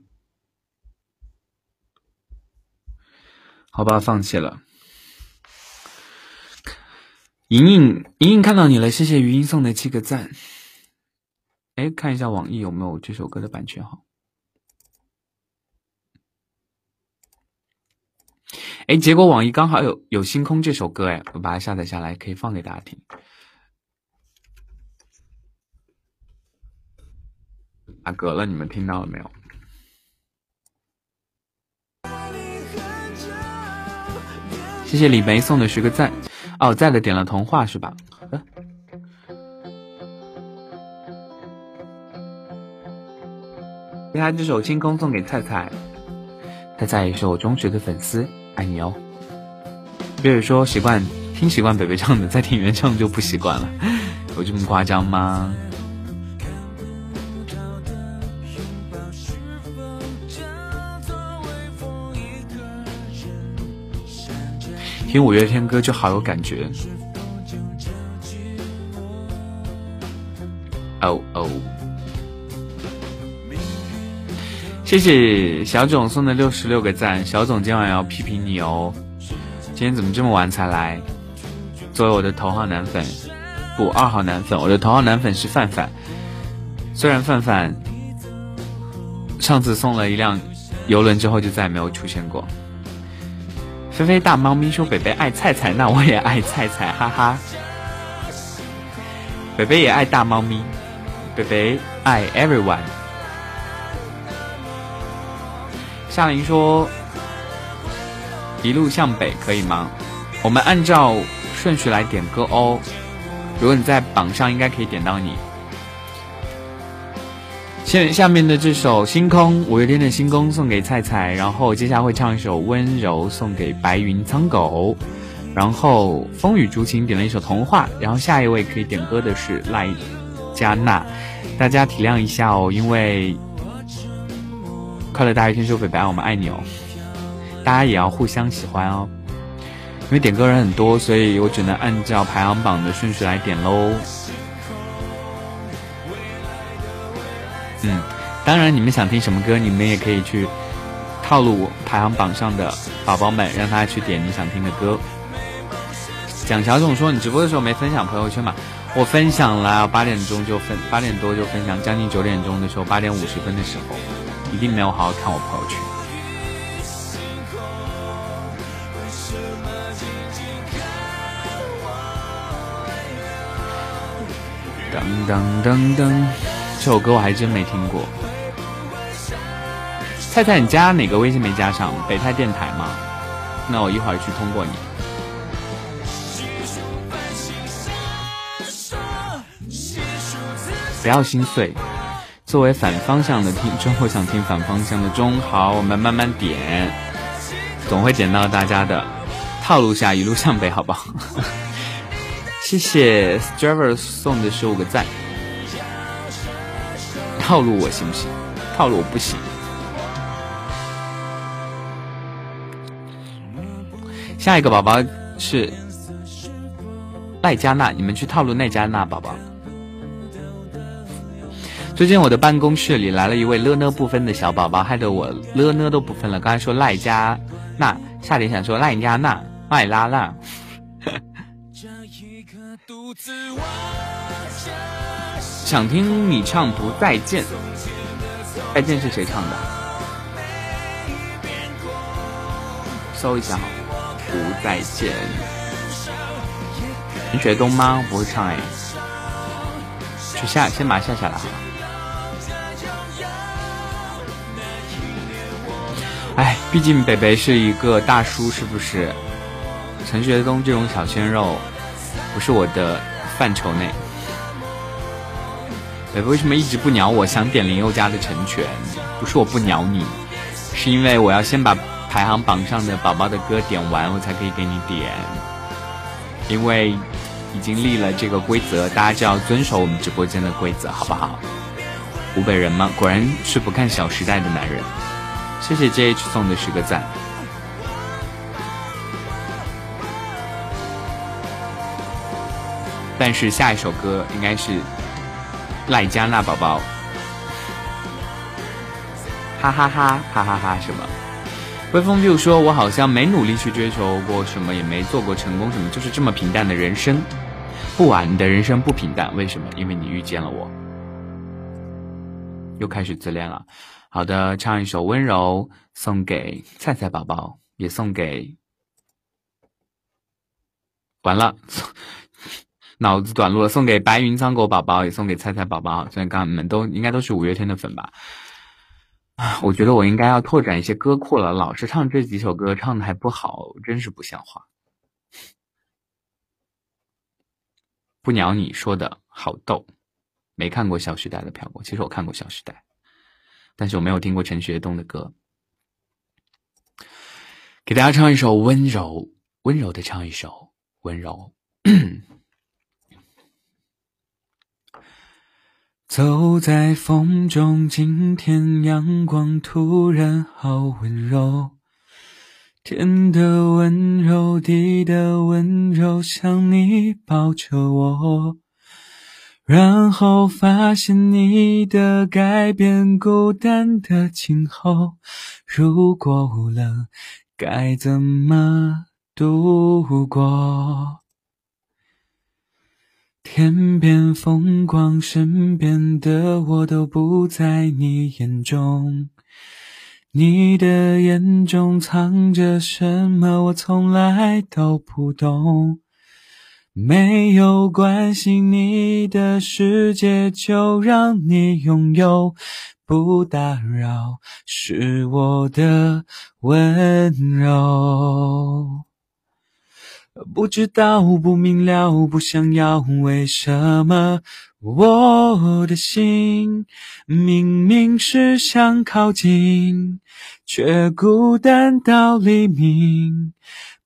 好吧，放弃了。莹莹，莹莹看到你了，谢谢余音送的七个赞。哎，看一下网易有没有这首歌的版权哈。哎，结果网易刚好有有星空这首歌，哎，我把它下载下来，可以放给大家听。打嗝了，你们听到了没有？谢谢李梅送的十个赞。哦，在的点了童话是吧？好的。接下来这首《星空》送给菜菜，菜菜也是我忠实的粉丝，爱你哦。别说习惯听习惯北北唱的，再听原唱就不习惯了，有这么夸张吗？听五月天歌就好有感觉。哦哦，谢谢小总送的六十六个赞，小总今晚要批评你哦。今天怎么这么晚才来？作为我的头号男粉，不二号男粉，我的头号男粉是范范。虽然范范上次送了一辆游轮之后就再也没有出现过。菲菲大猫咪说：“北北爱菜菜，那我也爱菜菜，哈哈。”北北也爱大猫咪，北北爱 everyone。夏琳说：“一路向北可以吗？我们按照顺序来点歌哦。如果你在榜上，应该可以点到你。”下下面的这首《星空》，五月天的《星空》送给菜菜，然后接下来会唱一首《温柔》送给白云苍狗，然后风雨竹晴点了一首《童话》，然后下一位可以点歌的是赖加娜，大家体谅一下哦，因为快乐大于天说北白，我们爱你哦，大家也要互相喜欢哦，因为点歌人很多，所以我只能按照排行榜的顺序来点喽。嗯，当然，你们想听什么歌，你们也可以去套路排行榜上的宝宝们，让他去点你想听的歌。蒋小总说：“你直播的时候没分享朋友圈吗？”我分享了，八点钟就分，八点多就分享，将近九点钟的时候，八点五十分的时候，一定没有好好看我朋友圈。噔噔噔噔。这首歌我还真没听过。菜菜，你加哪个微信没加上？北泰电台吗？那我一会儿去通过你。不要心碎。作为反方向的听众，我想听反方向的钟。好，我们慢慢点，总会点到大家的。套路下一路向北，好不好？谢谢 Straver 送的十五个赞。套路我行不行？套路我不行。下一个宝宝是赖加纳，你们去套路奈加纳宝宝。最近我的办公室里来了一位了呢不分的小宝宝，害得我了呢都不分了。刚才说赖加纳，夏天想说赖加纳，麦拉拉。想听你唱《不再见》，再见是谁唱的？搜一下哈，《不再见》。陈学冬吗？不会唱哎，去下，先把它下下来好了。哎，毕竟北北是一个大叔，是不是？陈学冬这种小鲜肉，不是我的范畴内。北北为什么一直不鸟我？想点林宥嘉的《成全》，不是我不鸟你，是因为我要先把排行榜上的宝宝的歌点完，我才可以给你点。因为已经立了这个规则，大家就要遵守我们直播间的规则，好不好？湖北人吗？果然是不看《小时代》的男人。谢谢 J H 送的十个赞。但是下一首歌应该是。赖加娜宝宝，哈哈哈哈哈哈！什么？微风 view 说：“我好像没努力去追求过什么，也没做过成功什么，就是这么平淡的人生。不啊，你的人生不平淡，为什么？因为你遇见了我。又开始自恋了。好的，唱一首温柔，送给菜菜宝宝，也送给……完了。”脑子短路了，送给白云苍狗宝宝，也送给菜菜宝宝。虽然刚你们都应该都是五月天的粉吧？我觉得我应该要拓展一些歌库了。老是唱这几首歌，唱的还不好，真是不像话。不鸟你说的好逗，没看过《小时代》的飘过。其实我看过《小时代》，但是我没有听过陈学冬的歌。给大家唱一首温柔，温柔的唱一首温柔。走在风中，今天阳光突然好温柔，天的温柔，地的温柔，像你抱着我，然后发现你的改变，孤单的今后，如果冷，该怎么度过？天边风光，身边的我都不在你眼中。你的眼中藏着什么？我从来都不懂。没有关系，你的世界就让你拥有，不打扰是我的温柔。不知道，不明了，不想要，为什么？我的心明明是想靠近，却孤单到黎明。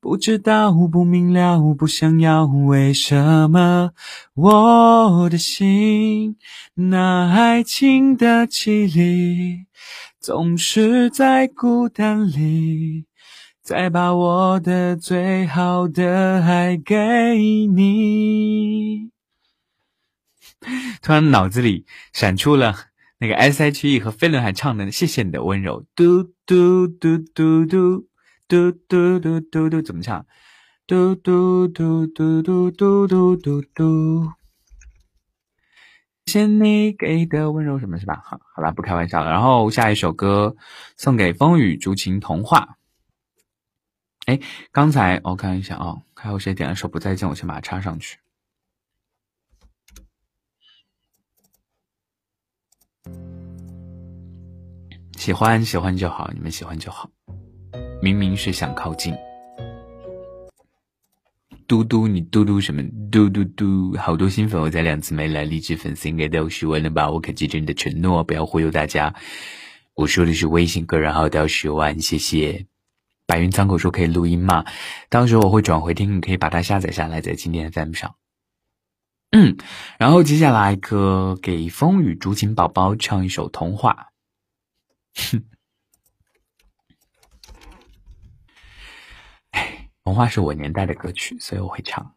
不知道，不明了，不想要，为什么？我的心那爱情的绮丽，总是在孤单里，再把我的最好的爱给你。突然脑子里闪出了那个 S.H.E 和飞轮海唱的《谢谢你的温柔》，嘟嘟嘟嘟嘟嘟嘟嘟嘟嘟，怎么唱？嘟嘟嘟嘟嘟嘟嘟嘟嘟。谢谢你给的温柔，什么是吧？好，好吧，不开玩笑了。然后下一首歌送给风雨竹琴童话。哎，刚才我看一下啊，还有谁点了首不再见？我先把它插上去。喜欢喜欢就好，你们喜欢就好。明明是想靠近，嘟嘟你嘟嘟什么？嘟嘟嘟，好多新粉，我才两次没来，励志粉丝应该都十万了吧？我可记着你的承诺，不要忽悠大家。我说的是微信个人号到十万，谢谢。白云苍口说可以录音吗？到时候我会转回听，你可以把它下载下来，在今天的 FM 上。嗯，然后接下来可给风雨竹琴宝宝唱一首童话。哼，哎，童话是我年代的歌曲，所以我会唱。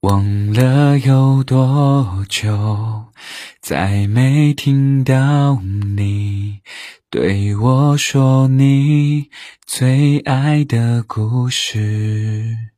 忘了有多久，再没听到你对我说你最爱的故事。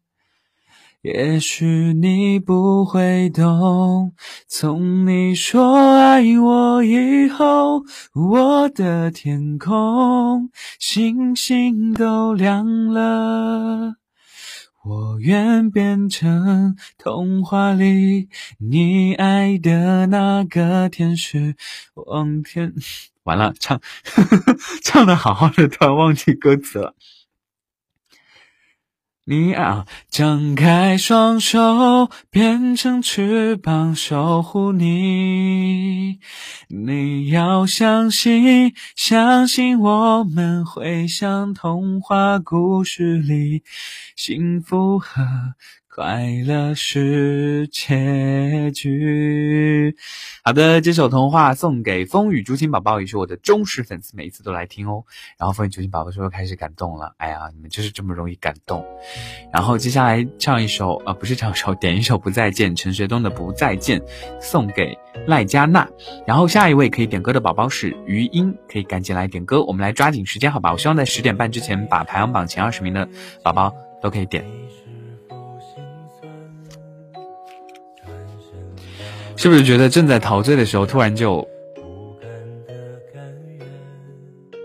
也许你不会懂，从你说爱我以后，我的天空星星都亮了。我愿变成童话里你爱的那个天使，望天。完了，唱 唱的好好的，突然忘记歌词了。你啊，张开双手，变成翅膀守护你。你要相信，相信我们会像童话故事里，幸福和。快乐是结局。好的，这首童话送给风雨竹青宝宝，也是我的忠实粉丝，每一次都来听哦。然后风雨竹青宝宝说开始感动了，哎呀，你们就是这么容易感动。然后接下来唱一首，呃，不是唱一首，点一首《不再见》，陈学冬的《不再见》，送给赖佳娜。然后下一位可以点歌的宝宝是余音，可以赶紧来点歌。我们来抓紧时间，好吧？我希望在十点半之前把排行榜前二十名的宝宝都可以点。是不是觉得正在陶醉的时候，突然就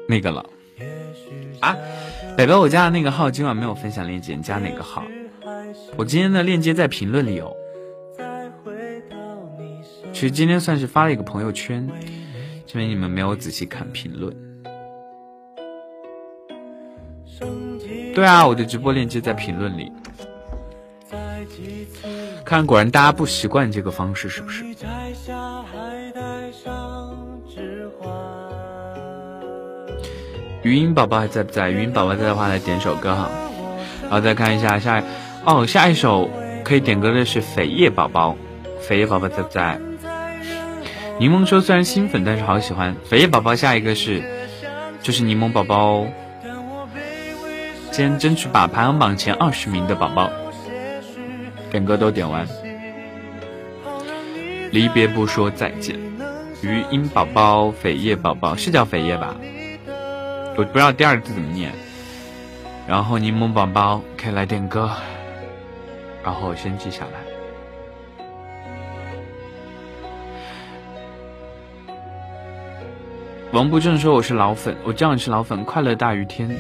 那个了啊？北北，我加的那个号今晚没有分享链接，你加哪个号？我今天的链接在评论里有。其实今天算是发了一个朋友圈，这边你们没有仔细看评论。对啊，我的直播链接在评论里。看，果然大家不习惯这个方式，是不是？语音宝宝还在不在？语音宝宝在的话，来点首歌哈。然后再看一下下，哦，下一首可以点歌的是扉页宝宝，扉页宝宝在不在？柠檬说虽然新粉，但是好喜欢。肥叶宝宝下一个是，就是柠檬宝宝。先争取把排行榜前二十名的宝宝点歌都点完。离别不说再见，余音宝宝、扉叶宝宝是叫扉叶吧？我不知道第二个字怎么念。然后柠檬宝宝可以来点歌，然后我先记下来。王不正说我是老粉，我知道你是老粉，快乐大于天。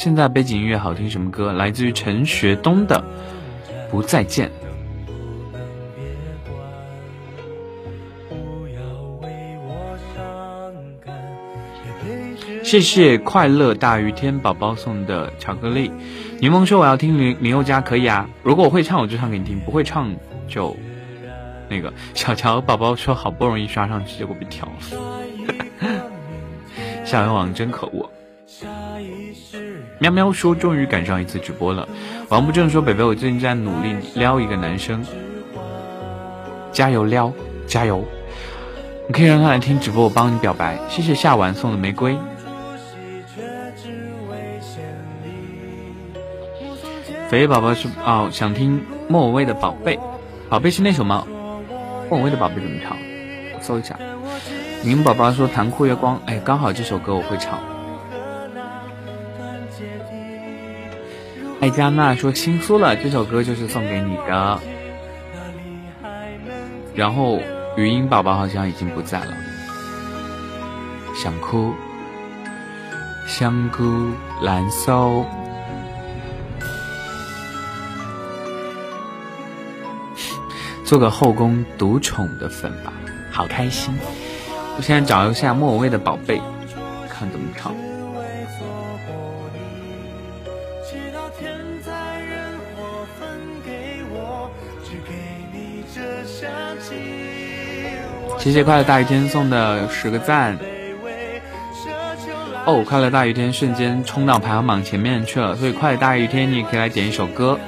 现在背景音乐好听，什么歌？来自于陈学冬的《不再见》。谢谢快乐大于天宝宝送的巧克力。柠檬说我要听林林宥嘉，可以啊。如果我会唱，我就唱给你听；不会唱就那个。小乔宝宝说好不容易刷上去，结果被跳了。校园网真可恶。喵喵说：“终于赶上一次直播了。”王不正说：“北北，我最近在努力撩一个男生，加油撩，加油！你可以让他来听直播，我帮你表白。”谢谢夏晚送的玫瑰。肥宝宝是哦，想听莫文蔚的《宝贝》，宝贝是那首吗？莫文蔚的《宝贝》怎么唱？我搜一下。宁宝宝说：“残酷月光。”哎，刚好这首歌我会唱。艾佳娜说：“新苏了，这首歌就是送给你的。”然后语音宝宝好像已经不在了，想哭，香菇蓝搜，做个后宫独宠的粉吧，好开心！我现在找一下莫文蔚的宝贝，看怎么唱。谢谢快乐大雨天送的十个赞。哦，快乐大雨天瞬间冲到排行榜前面去了，所以快乐大雨天你也可以来点一首歌。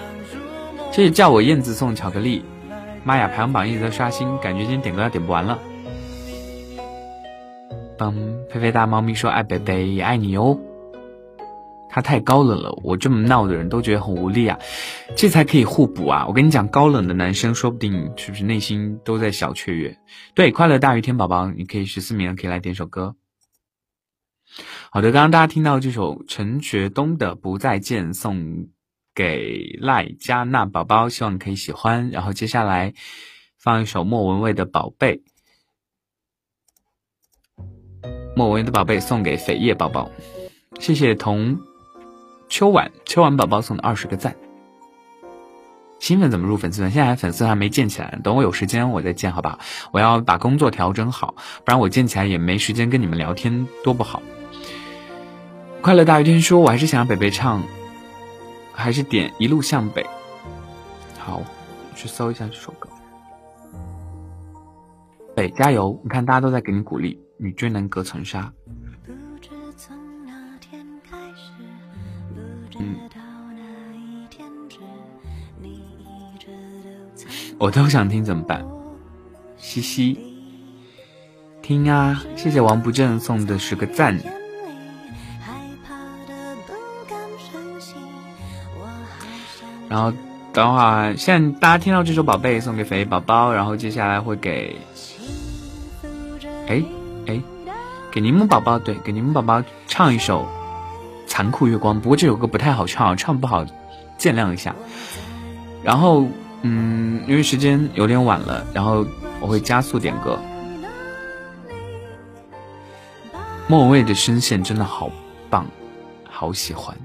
谢谢叫我燕子送巧克力。妈呀，排行榜一直在刷新，感觉今天点歌要点不完了。帮菲菲大猫咪说爱北北也爱你哦。他太高冷了，我这么闹的人都觉得很无力啊，这才可以互补啊！我跟你讲，高冷的男生说不定是不是内心都在小雀跃？对，快乐大于天宝宝，你可以十四名可以来点首歌。好的，刚刚大家听到这首陈学冬的《不再见》，送给赖佳娜宝宝，希望你可以喜欢。然后接下来放一首莫文蔚的《宝贝》，莫文蔚的《宝贝》送给扉叶宝宝，谢谢童。秋晚，秋晚宝宝送的二十个赞。新粉怎么入粉丝团？现在粉丝还没建起来，等我有时间我再建，好不好？我要把工作调整好，不然我建起来也没时间跟你们聊天，多不好。快乐大于天说，我还是想让北北唱，还是点一路向北。好，去搜一下这首歌。北加油！你看大家都在给你鼓励，你追能隔层纱。我都想听怎么办？嘻嘻，听啊！谢谢王不正送的十个赞。然后等会儿，现在大家听到这首《宝贝》，送给肥宝宝，然后接下来会给，哎哎，给柠檬宝宝，对，给柠檬宝宝唱一首《残酷月光》。不过这首歌不太好唱，唱不好，见谅一下。然后。嗯，因为时间有点晚了，然后我会加速点歌。莫文蔚的声线真的好棒，好喜欢。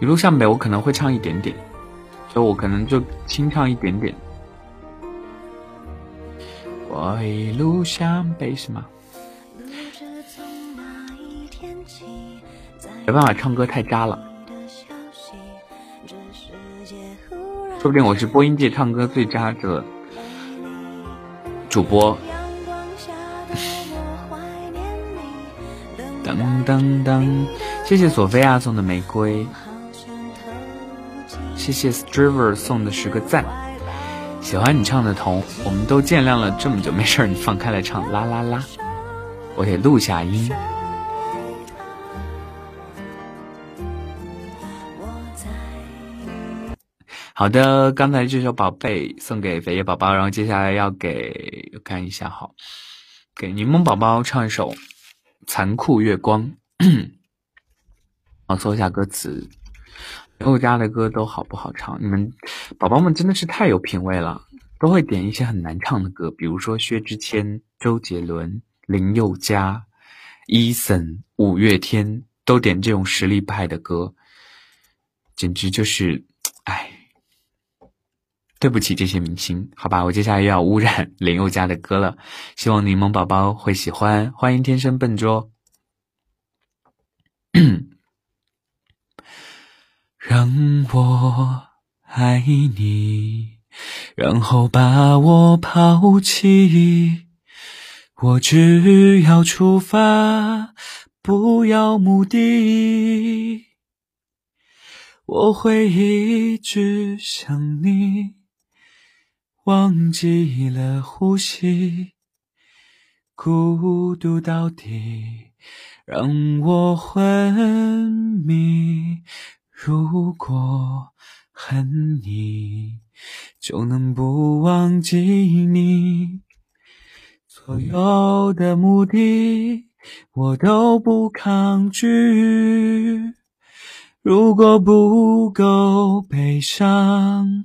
一路向北，我可能会唱一点点，所以我可能就轻唱一点点。我一路向北是吗？没办法，唱歌太渣了。说不定我是播音界唱歌最渣的主播。噔噔噔，谢谢索菲亚送的玫瑰，谢谢 Striver 送的十个赞。喜欢你唱的童，我们都见谅了这么久，没事你放开来唱啦啦啦，我得录下音。好的，刚才这首宝贝送给肥叶宝宝，然后接下来要给我看一下哈，给柠檬宝宝唱一首《残酷月光》，我搜一下歌词。我家的歌都好不好唱？你们宝宝们真的是太有品味了，都会点一些很难唱的歌，比如说薛之谦、周杰伦、林宥嘉、Eason、五月天，都点这种实力派的歌，简直就是，哎，对不起这些明星，好吧，我接下来又要污染林宥嘉的歌了，希望柠檬宝宝会喜欢，欢迎天生笨拙。让我爱你，然后把我抛弃。我只要出发，不要目的。我会一直想你，忘记了呼吸，孤独到底让我昏迷。如果恨你，就能不忘记你。所有的目的，我都不抗拒。如果不够悲伤，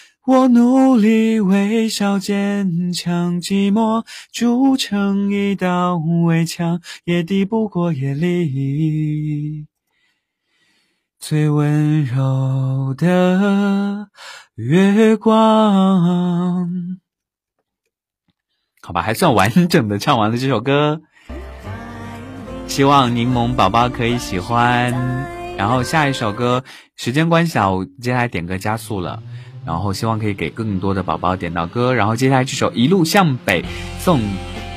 我努力微笑坚强，寂寞筑成一道围墙，也抵不过夜里最温柔的。月光，好吧，还算完整的唱完了这首歌，希望柠檬宝宝可以喜欢。然后下一首歌，时间关系啊，我接下来点歌加速了，然后希望可以给更多的宝宝点到歌。然后接下来这首《一路向北》送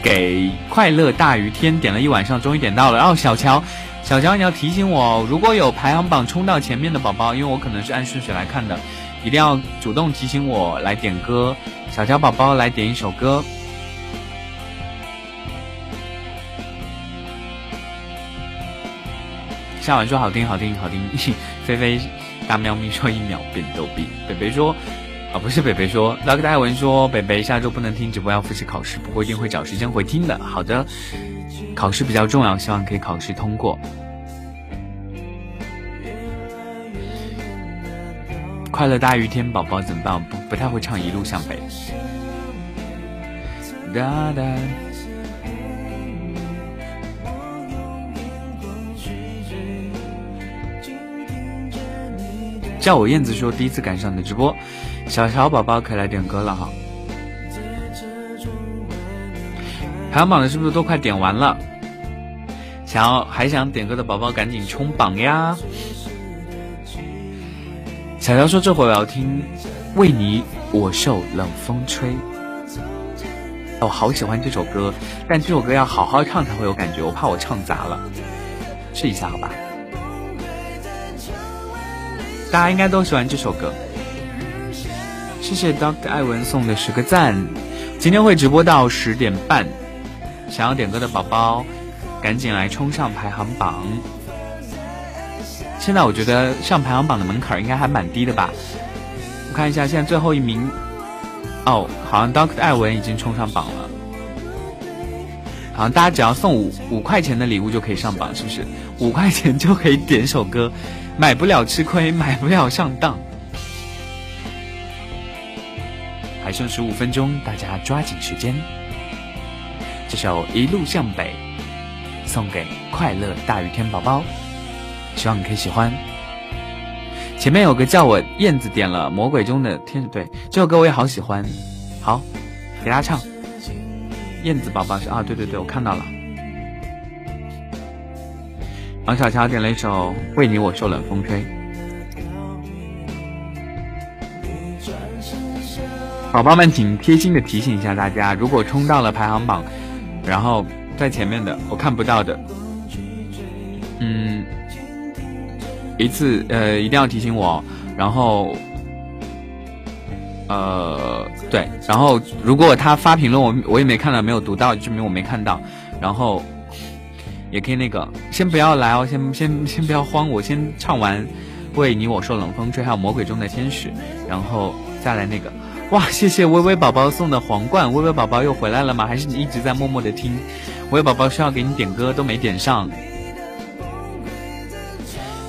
给快乐大于天，点了一晚上，终于点到了。然后小乔，小乔你要提醒我，如果有排行榜冲到前面的宝宝，因为我可能是按顺序来看的。一定要主动提醒我来点歌，小乔宝宝来点一首歌。夏晚说好听好听好听，菲菲 大喵咪说一秒变逗比，北北说啊不是北北说，拉克戴文说北北下周不能听直播要复习考试，不过一定会找时间回听的。好的，考试比较重要，希望可以考试通过。快乐大于天，宝宝怎么办？不不太会唱《一路向北》。哒哒。叫我燕子说第一次赶上你的直播，小乔宝宝可以来点歌了哈。排行榜的是不是都快点完了？想要还想点歌的宝宝赶紧冲榜呀！小乔说：“这会我要听《为你我受冷风吹》，我好喜欢这首歌，但这首歌要好好唱才会有感觉，我怕我唱砸了，试一下好吧？大家应该都喜欢这首歌，谢谢 Doctor 艾文送的十个赞。今天会直播到十点半，想要点歌的宝宝赶紧来冲上排行榜。”现在我觉得上排行榜的门槛应该还蛮低的吧？我看一下，现在最后一名，哦，好像 Doctor 艾文已经冲上榜了。好像大家只要送五五块钱的礼物就可以上榜，是不是？五块钱就可以点首歌，买不了吃亏，买不了上当。还剩十五分钟，大家抓紧时间。这首《一路向北》送给快乐大雨天宝宝。希望你可以喜欢。前面有个叫我燕子点了《魔鬼中的天使》，对这首歌我也好喜欢。好，给大家唱。燕子宝宝是啊，对对对，我看到了。王小乔点了一首《为你我受冷风吹》。宝宝们，请贴心的提醒一下大家，如果冲到了排行榜，然后在前面的我看不到的，嗯，一次呃一定要提醒我，然后呃对，然后如果他发评论我我也没看到没有读到，证明我没看到，然后也可以那个先不要来哦，先先先不要慌，我先唱完为你我受冷风吹，还有魔鬼中的天使，然后再来那个。哇，谢谢微微宝宝送的皇冠，微微宝宝又回来了吗？还是你一直在默默的听？微微宝宝需要给你点歌都没点上。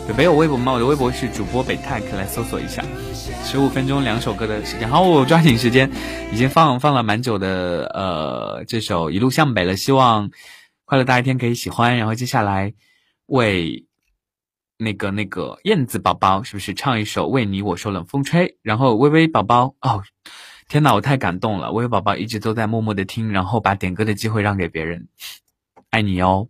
北北有微博吗？我的微博是主播北泰，可以来搜索一下。十五分钟两首歌的时间，好，我抓紧时间，已经放放了蛮久的呃这首一路向北了，希望快乐大一天可以喜欢。然后接下来为。那个那个燕子宝宝是不是唱一首为你我受冷风吹？然后微微宝宝哦，天哪，我太感动了！微微宝宝一直都在默默的听，然后把点歌的机会让给别人，爱你哦。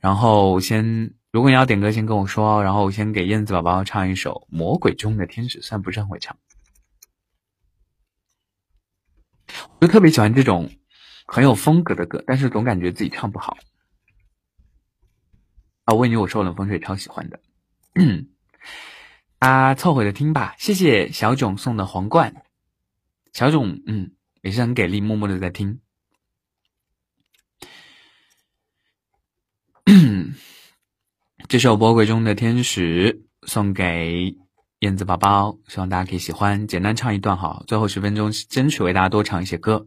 然后先，如果你要点歌，先跟我说。然后我先给燕子宝宝唱一首《魔鬼中的天使》，虽然不是很会唱，我就特别喜欢这种很有风格的歌，但是总感觉自己唱不好。啊，为你我受冷风吹，超喜欢的，啊，凑合着听吧。谢谢小囧送的皇冠，小囧，嗯，也是很给力，默默的在听。这首《魔鬼中的天使》送给燕子宝宝，希望大家可以喜欢。简单唱一段哈，最后十分钟争取为大家多唱一些歌。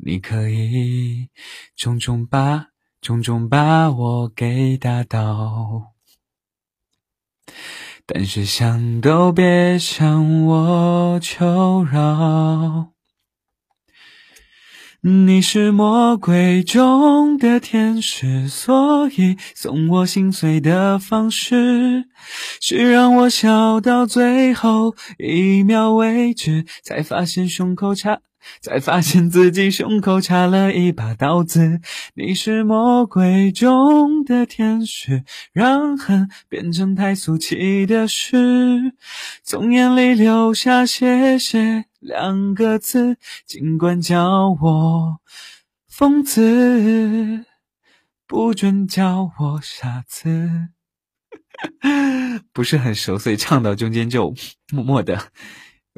你可以重重把重重把我给打倒，但是想都别想我求饶。你是魔鬼中的天使，所以送我心碎的方式是让我笑到最后一秒为止，才发现胸口插。才发现自己胸口插了一把刀子。你是魔鬼中的天使，让恨变成太俗气的事，从眼里流下谢谢两个字。尽管叫我疯子，不准叫我傻子。不是很熟，所以唱到中间就默默的。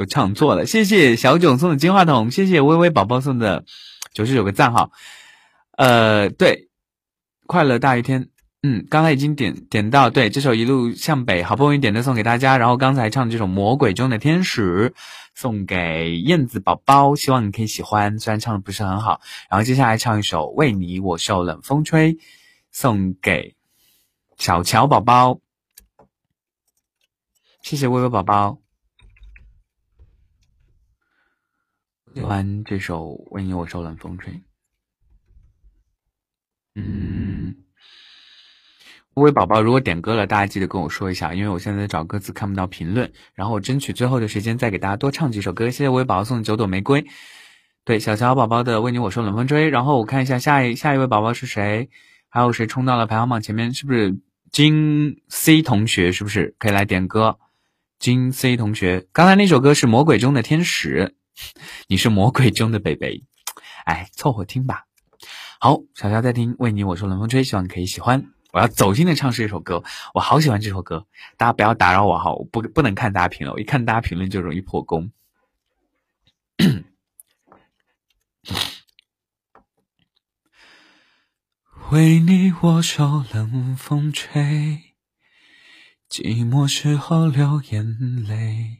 有唱错了，谢谢小囧送的金话筒，谢谢微微宝宝送的九十九个赞哈。呃，对，快乐大一天，嗯，刚才已经点点到，对，这首一路向北，好不容易点的送给大家，然后刚才唱这首魔鬼中的天使送给燕子宝宝，希望你可以喜欢，虽然唱的不是很好。然后接下来唱一首为你我受冷风吹，送给小乔宝宝，谢谢微微宝宝。喜欢这首《为你我受冷风吹》。嗯，微微宝宝，如果点歌了，大家记得跟我说一下，因为我现在在找歌词看不到评论，然后我争取最后的时间再给大家多唱几首歌。谢谢微微宝宝送的九朵玫瑰，对小乔宝宝的《为你我受冷风吹》。然后我看一下下一下一位宝宝是谁，还有谁冲到了排行榜前面？是不是金 C 同学？是不是可以来点歌？金 C 同学，刚才那首歌是《魔鬼中的天使》。你是魔鬼中的北北，哎，凑合听吧。好，小乔在听，为你我说冷风吹，希望你可以喜欢。我要走心的唱是一首歌，我好喜欢这首歌，大家不要打扰我哈，我不不能看大家评论，我一看大家评论就容易破功。为你我受冷风吹，寂寞时候流眼泪。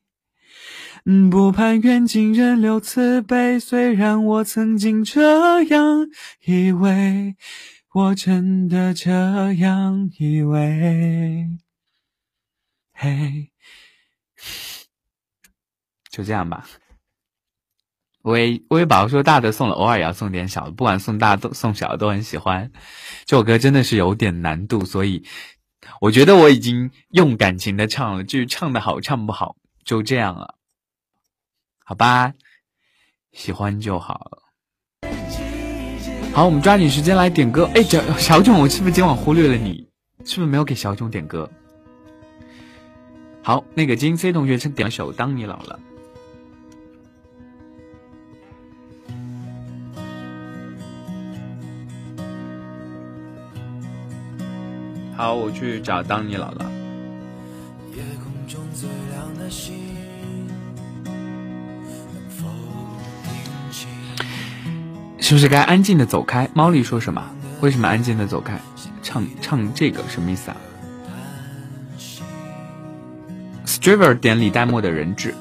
不盼缘尽人留慈悲，虽然我曾经这样以为，我真的这样以为。嘿，就这样吧。微微宝说大的送了，偶尔也要送点小的，不管送大都送小的都很喜欢。这首歌真的是有点难度，所以我觉得我已经用感情的唱了，至于唱的好唱不好，就这样了。好吧，喜欢就好。好，我们抓紧时间来点歌。哎，小小囧，我是不是今晚忽略了你？是不是没有给小囧点歌？好，那个金 C 同学先点首《当你老了》。好，我去找《当你老了》。是不是该安静的走开？猫莉说什么？为什么安静的走开？唱唱这个什么意思啊？Striver 点李代沫的人质。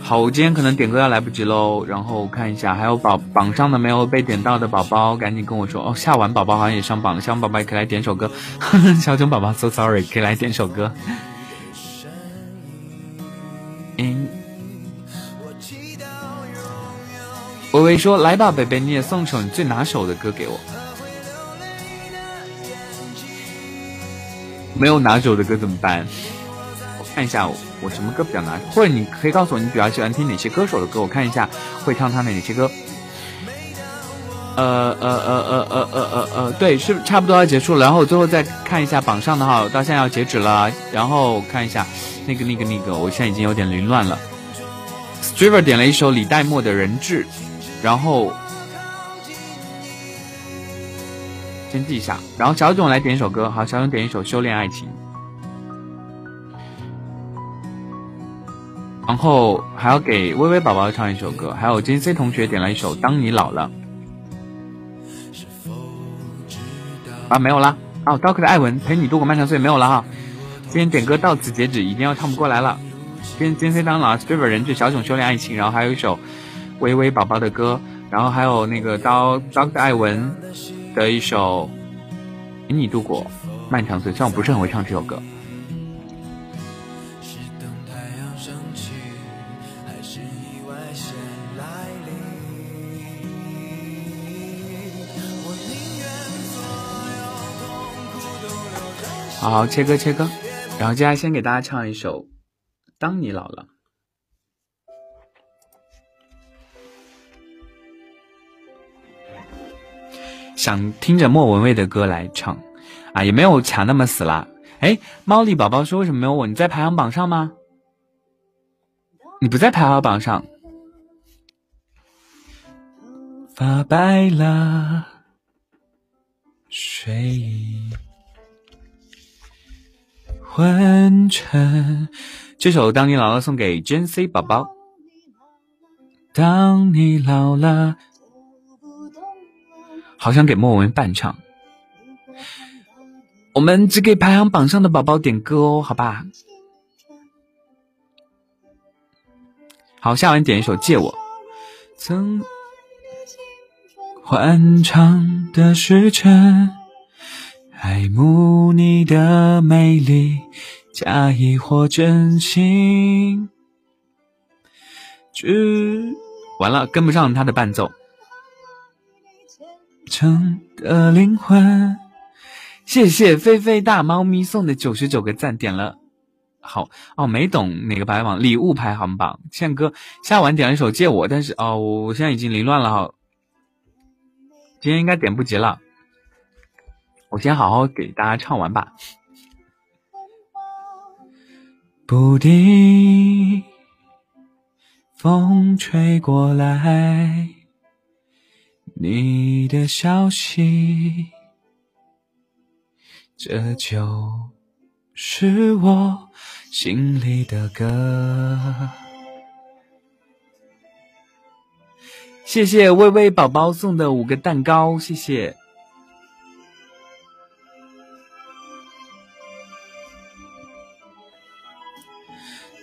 好，我今天可能点歌要来不及喽。然后看一下，还有榜榜上的没有被点到的宝宝，赶紧跟我说哦。夏晚宝宝好像也上榜了，夏晚宝宝也可以来点首歌。小囧宝宝，so sorry，可以来点首歌。所以说：“来吧，北北，你也送首你最拿手的歌给我。没有拿手的歌怎么办？我看一下，我什么歌比较拿手？或者你可以告诉我你比较喜欢听哪些歌手的歌，我看一下会唱他哪些歌。呃呃呃呃呃呃呃呃，对，是差不多要结束了。然后我最后再看一下榜上的哈，到现在要截止了。然后看一下那个那个那个，我现在已经有点凌乱了。Striver 点了一首李代沫的人质。”然后先记一下，然后小囧来点一首歌，好，小囧点一首《修炼爱情》，然后还要给微微宝宝唱一首歌，还有金 C 同学点了一首《当你老了》，啊，没有了，哦，高克的艾文陪你度过漫长岁月没有了哈，今天点歌到此截止，一定要唱不过来了，今天金 C 当老，Striver 人质，小囧修炼爱情，然后还有一首。微微宝宝的歌，然后还有那个刀刀艾文的一首《陪你度过漫长岁月》，虽然我不是很会唱这首歌。好，切歌切歌，然后接下来先给大家唱一首《当你老了》。想听着莫文蔚的歌来唱，啊，也没有卡那么死啦。哎，猫莉宝宝说为什么没有我？你在排行榜上吗？你不在排行榜上。发白了，睡意昏沉。这首《当你老了》送给 J C 宝宝。当你老了。好想给莫文伴唱，我们只给排行榜上的宝宝点歌哦，好吧？好，下完点一首《借我》。曾欢唱的时辰，爱慕你的美丽，假意或真心。只完了，跟不上他的伴奏。成的灵魂，谢谢菲菲大猫咪送的九十九个赞，点了好哦，没懂哪个排行榜礼物排行榜。宪哥下晚点了一首借我，但是哦，我现在已经凌乱了哈，今天应该点不及了，我先好好给大家唱完吧。不定风吹过来。你的消息，这就是我心里的歌。谢谢微微宝宝送的五个蛋糕，谢谢。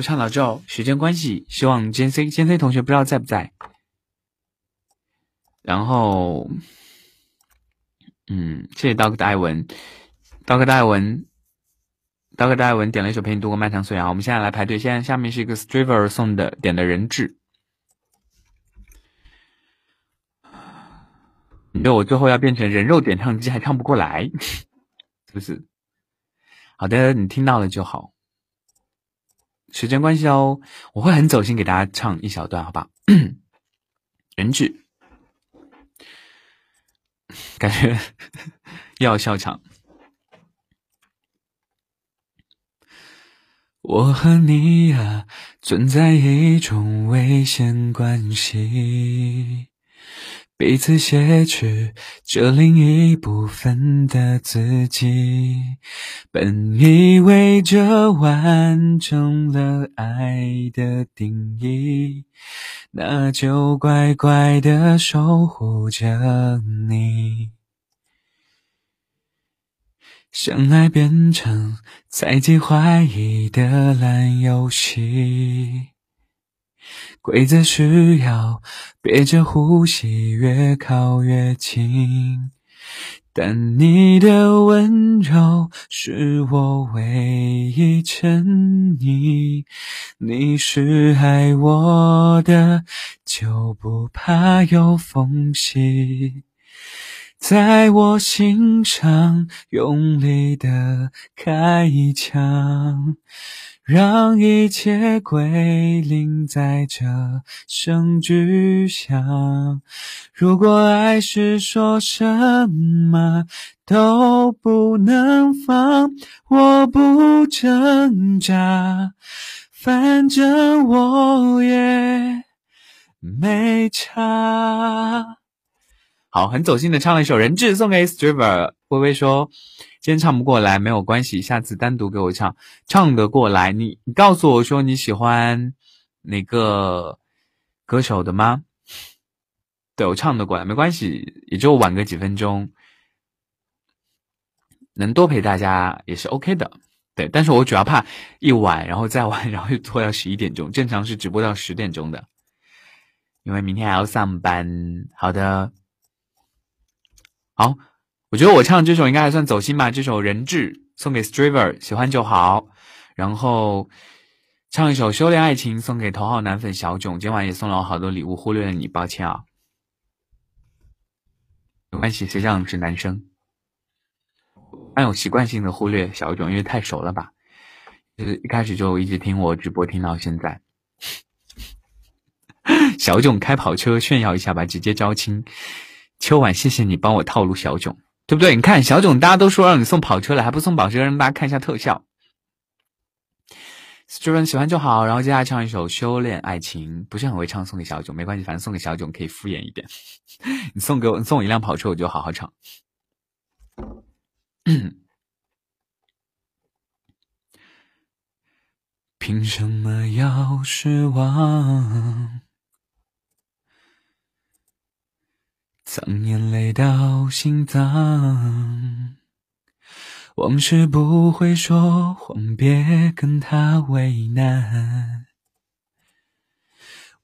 就唱到这。时间关系，希望 J C J C 同学不知道在不在。然后，嗯，谢谢刀哥的艾文，刀哥的艾文，刀哥的艾文点了一首陪你度过漫长岁月啊。我们现在来排队，现在下面是一个 Striver 送的点的人质。你说我最后要变成人肉点唱机，还唱不过来，是不是？好的，你听到了就好。时间关系哦，我会很走心给大家唱一小段，好吧？人质，感觉 要笑场。我和你啊，存在一种危险关系。彼此挟持着另一部分的自己，本以为这完成了爱的定义，那就乖乖的守护着你。相爱变成猜忌怀疑的烂游戏。规则是要憋着呼吸，越靠越近。但你的温柔是我唯一沉溺，你是爱我的，就不怕有缝隙，在我心上用力的开一枪。让一切归零，在这声巨响。如果爱是说什么都不能放，我不挣扎，反正我也没差。好，很走心的唱了一首《人质》，送给 Striver。微微说。今天唱不过来没有关系，下次单独给我唱，唱得过来。你你告诉我说你喜欢哪个歌手的吗？对我唱得过来没关系，也就晚个几分钟，能多陪大家也是 OK 的。对，但是我主要怕一晚，然后再晚，然后又拖到十一点钟。正常是直播到十点钟的，因为明天还要上班。好的，好。我觉得我唱这首应该还算走心吧，这首《人质》送给 Striver，喜欢就好。然后唱一首《修炼爱情》，送给头号男粉小囧。今晚也送了我好多礼物，忽略了你，抱歉啊。没关系，谁让你是男生？蛮有习惯性的忽略小囧，因为太熟了吧？就是一开始就一直听我直播，听到现在。小囧开跑车炫耀一下吧，直接招亲。秋晚，谢谢你帮我套路小囧。对不对？你看小囧，大家都说让你送跑车了，还不送跑车，让大家看一下特效。主人喜欢就好，然后接下来唱一首《修炼爱情》，不是很会唱，送给小囧没关系，反正送给小囧可以敷衍一点。你送给我，你送我一辆跑车，我就好好唱。凭什么要失望？藏眼泪到心脏，往事不会说谎，别跟他为难。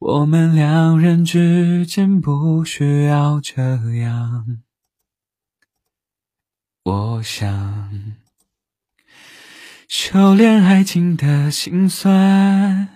我们两人之间不需要这样。我想修炼爱情的心酸，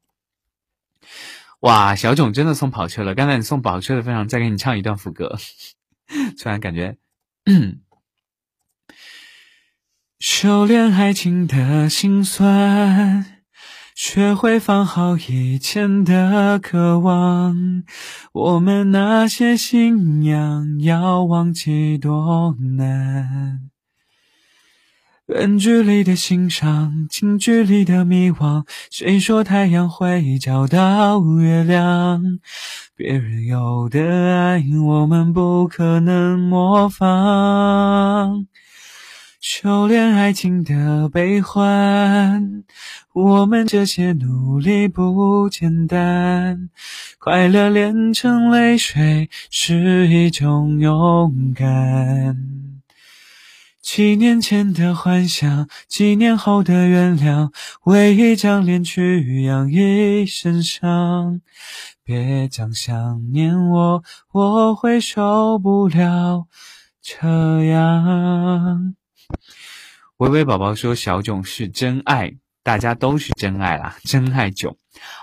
哇，小囧真的送跑车了！刚才你送跑车的份上，再给你唱一段副歌。突然感觉，修炼爱情的心酸。学会放好以前的渴望，我们那些信仰要忘记多难。远距离的欣赏，近距离的迷惘。谁说太阳会找到月亮？别人有的爱，我们不可能模仿。修炼爱情的悲欢，我们这些努力不简单。快乐炼成泪水，是一种勇敢。几年前的幻想，几年后的原谅，为一张脸去养一身伤。别讲想念我，我会受不了这样。微微宝宝说：“小囧是真爱，大家都是真爱啦，真爱囧。”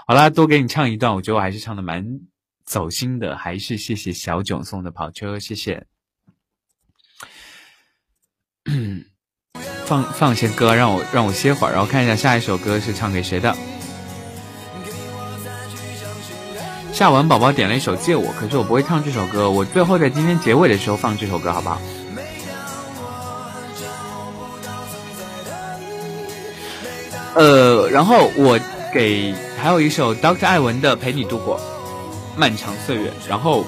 好啦，多给你唱一段，我觉得我还是唱的蛮走心的，还是谢谢小囧送的跑车，谢谢。放放些歌，让我让我歇会儿，然后看一下下一首歌是唱给谁的。夏文宝宝点了一首《借我》，可是我不会唱这首歌，我最后在今天结尾的时候放这首歌，好不好？呃，然后我给还有一首 Doctor 艾文的《陪你度过漫长岁月》，然后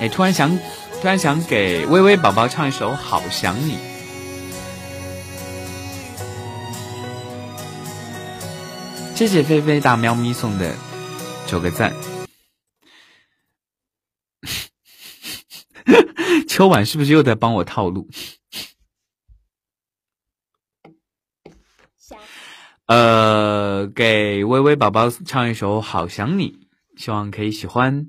哎，突然想突然想给微微宝宝唱一首《好想你》，谢谢菲菲大喵咪送的九个赞。秋晚是不是又在帮我套路？呃，给微微宝宝唱一首《好想你》，希望可以喜欢。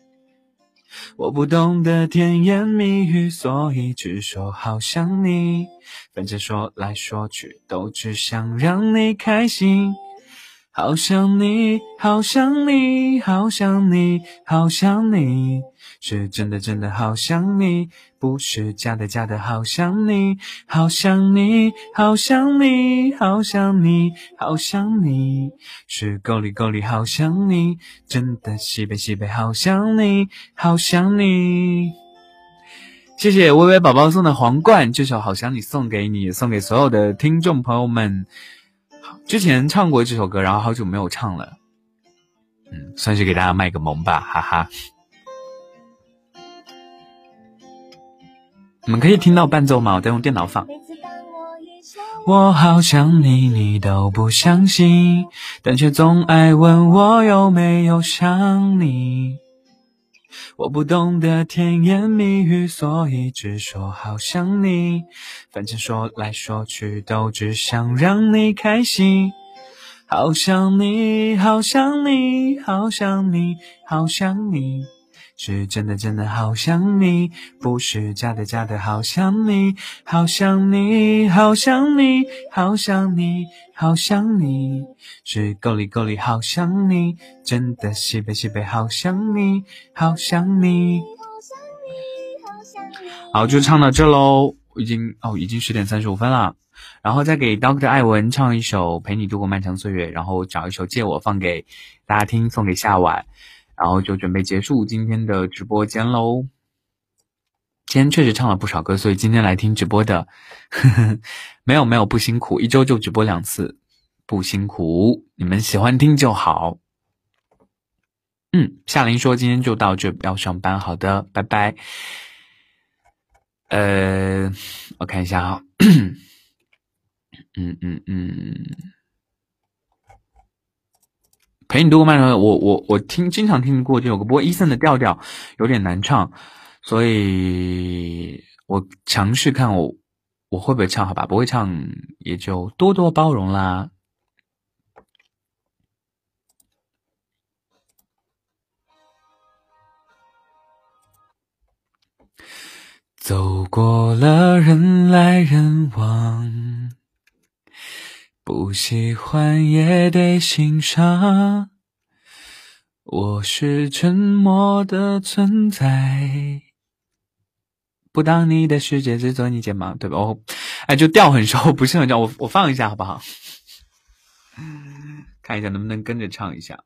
我不懂得甜言蜜语，所以只说好想你。反正说来说去，都只想让你开心。好想你，好想你，好想你，好想你，是真的真的好想你，不是假的假的好想你，好想你，好想你，好想你，好想你，是够力够力好想你，真的西北西北好想你，好想你。谢谢微微宝宝送的皇冠，这首好想你送给你，送给所有的听众朋友们。之前唱过这首歌，然后好久没有唱了，嗯，算是给大家卖个萌吧，哈哈。你们可以听到伴奏吗？我在用电脑放。我好想你，你都不相信，但却总爱问我有没有想你。我不懂得甜言蜜语，所以只说好想你。反正说来说去都只想让你开心。好想你，好想你，好想你，好想你。是真的，真的好想你，不是假的，假的好想你，好想你，好想你，好想你，好想你，是够力够力好想你，真的西北西北好想你，好想你。好，就唱到这喽，已经哦，已经十点三十五分了，然后再给 Doctor 艾文唱一首陪你度过漫长岁月，然后找一首借我放给大家听，送给夏晚。然后就准备结束今天的直播间喽。今天确实唱了不少歌，所以今天来听直播的，呵 呵没有没有不辛苦，一周就直播两次，不辛苦，你们喜欢听就好。嗯，夏琳说今天就到这，要上班，好的，拜拜。呃，我看一下啊，嗯 嗯嗯。陪你度过漫长的，我我我听经常听过这首歌，不过伊森的调调有点难唱，所以我尝试看我我会不会唱，好吧，不会唱也就多多包容啦。走过了人来人往。不喜欢也得欣赏，我是沉默的存在，不当你的世界，只做你肩膀，对吧？哦，哎，就调很熟，不是很调，我我放一下好不好？看一下能不能跟着唱一下。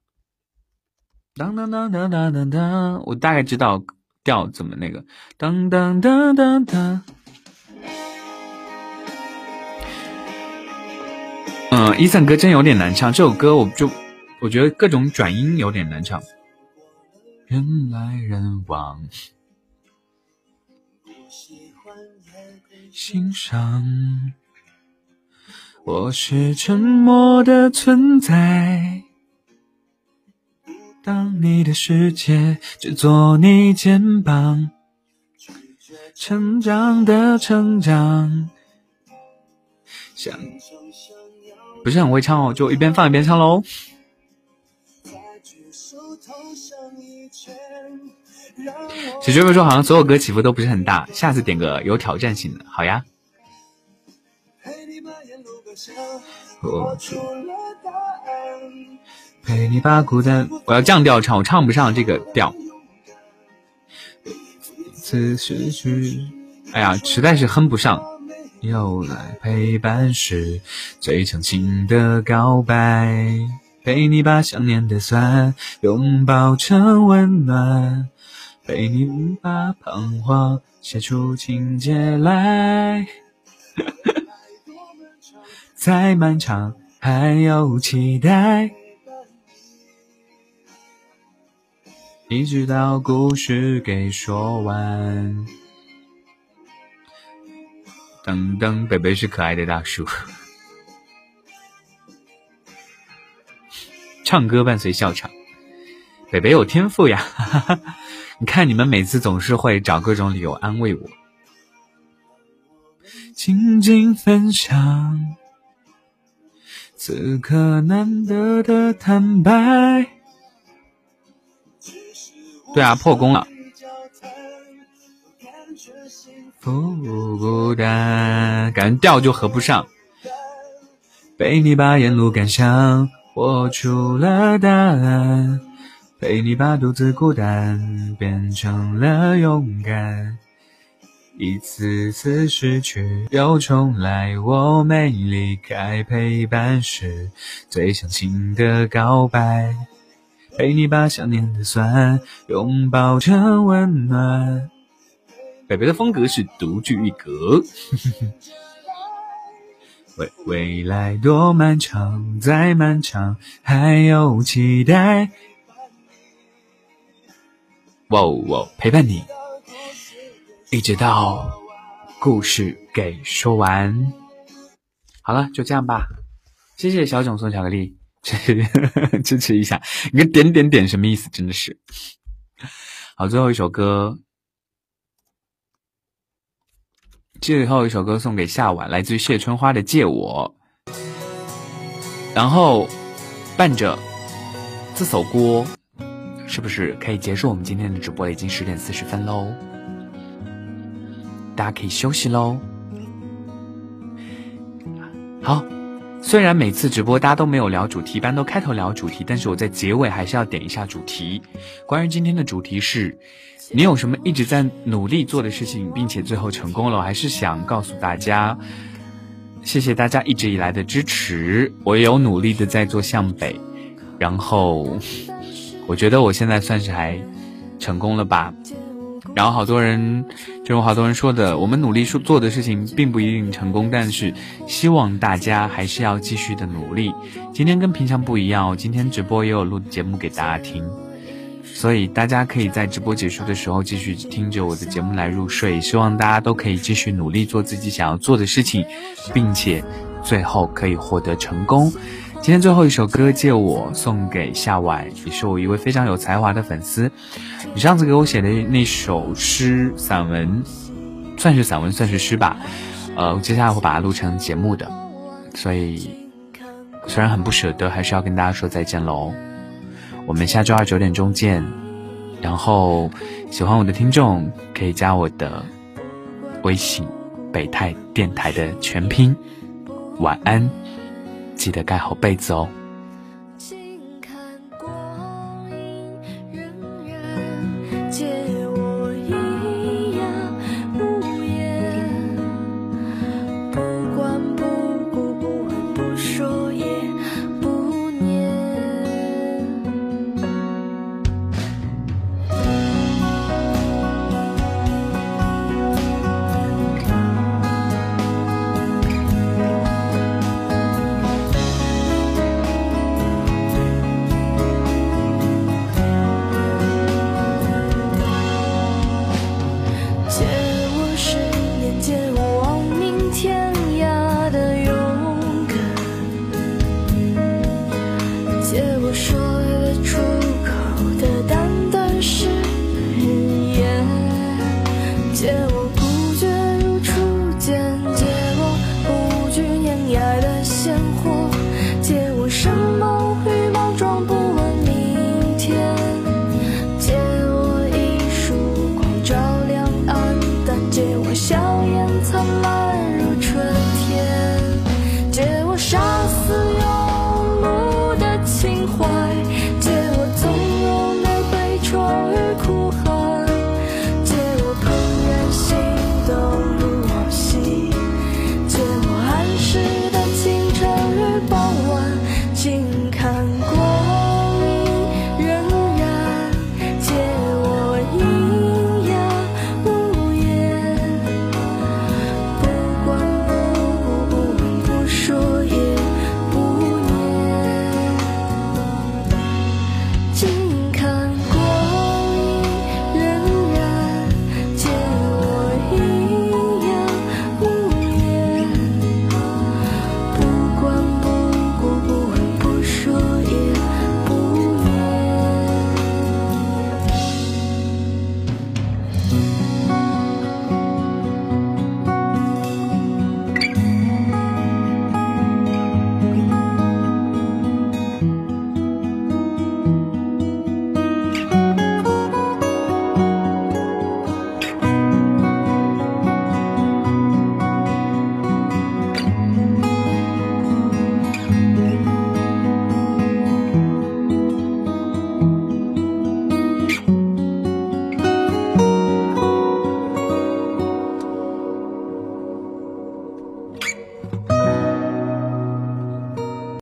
当当当当当当当，我大概知道调怎么那个。当当当当当。嗯，伊森歌真有点难唱，这首歌我就我觉得各种转音有点难唱。人来人往，欣赏。我是沉默的存在，当你的世界，只做你肩膀，成长的成长，想。不是很会唱哦，就一边放一边唱喽。小学妹说好像所有歌起伏都不是很大，下次点个有挑战性的，好呀。陪你把孤单，我要降调唱，我唱不上这个调。此时去，哎呀，实在是哼不上。又来陪伴是，最长情的告白，陪你把想念的酸拥抱成温暖，陪你把彷徨写出情节来。再漫长，还有期待，一直到故事给说完。噔噔，北北是可爱的大叔，唱歌伴随笑场，北北有天赋呀！你看你们每次总是会找各种理由安慰我，静静分享此刻难得的坦白。对啊，破功了。不孤单，感觉调就合不上。陪你把沿路感想活出了答案，陪你把独自孤单变成了勇敢。一次次失去又重来，我没离开，陪伴是最向心的告白。陪你把想念的酸拥抱成温暖。北北的风格是独具一格。未未来多漫长，再漫长还有期待。哇哦哇，陪伴你，一直到故事给说完。好了，就这样吧。谢谢小囧送巧克力，支持一下。你个点点点什么意思？真的是。好，最后一首歌，最后一首歌送给夏晚，来自于谢春花的《借我》。然后伴着这首歌，是不是可以结束我们今天的直播？已经十点四十分喽，大家可以休息喽。好，虽然每次直播大家都没有聊主题，一般都开头聊主题，但是我在结尾还是要点一下主题。关于今天的主题是，你有什么一直在努力做的事情，并且最后成功了？我还是想告诉大家。谢谢大家一直以来的支持，我也有努力的在做向北，然后我觉得我现在算是还成功了吧。然后好多人，就好多人说的，我们努力说做的事情并不一定成功，但是希望大家还是要继续的努力。今天跟平常不一样，我今天直播也有录节目给大家听。所以大家可以在直播结束的时候继续听着我的节目来入睡。希望大家都可以继续努力做自己想要做的事情，并且最后可以获得成功。今天最后一首歌借我送给夏晚，也是我一位非常有才华的粉丝。你上次给我写的那首诗散文，算是散文算是诗吧。呃，接下来会把它录成节目的。所以虽然很不舍得，还是要跟大家说再见喽。我们下周二九点钟见，然后喜欢我的听众可以加我的微信“北泰电台”的全拼。晚安，记得盖好被子哦。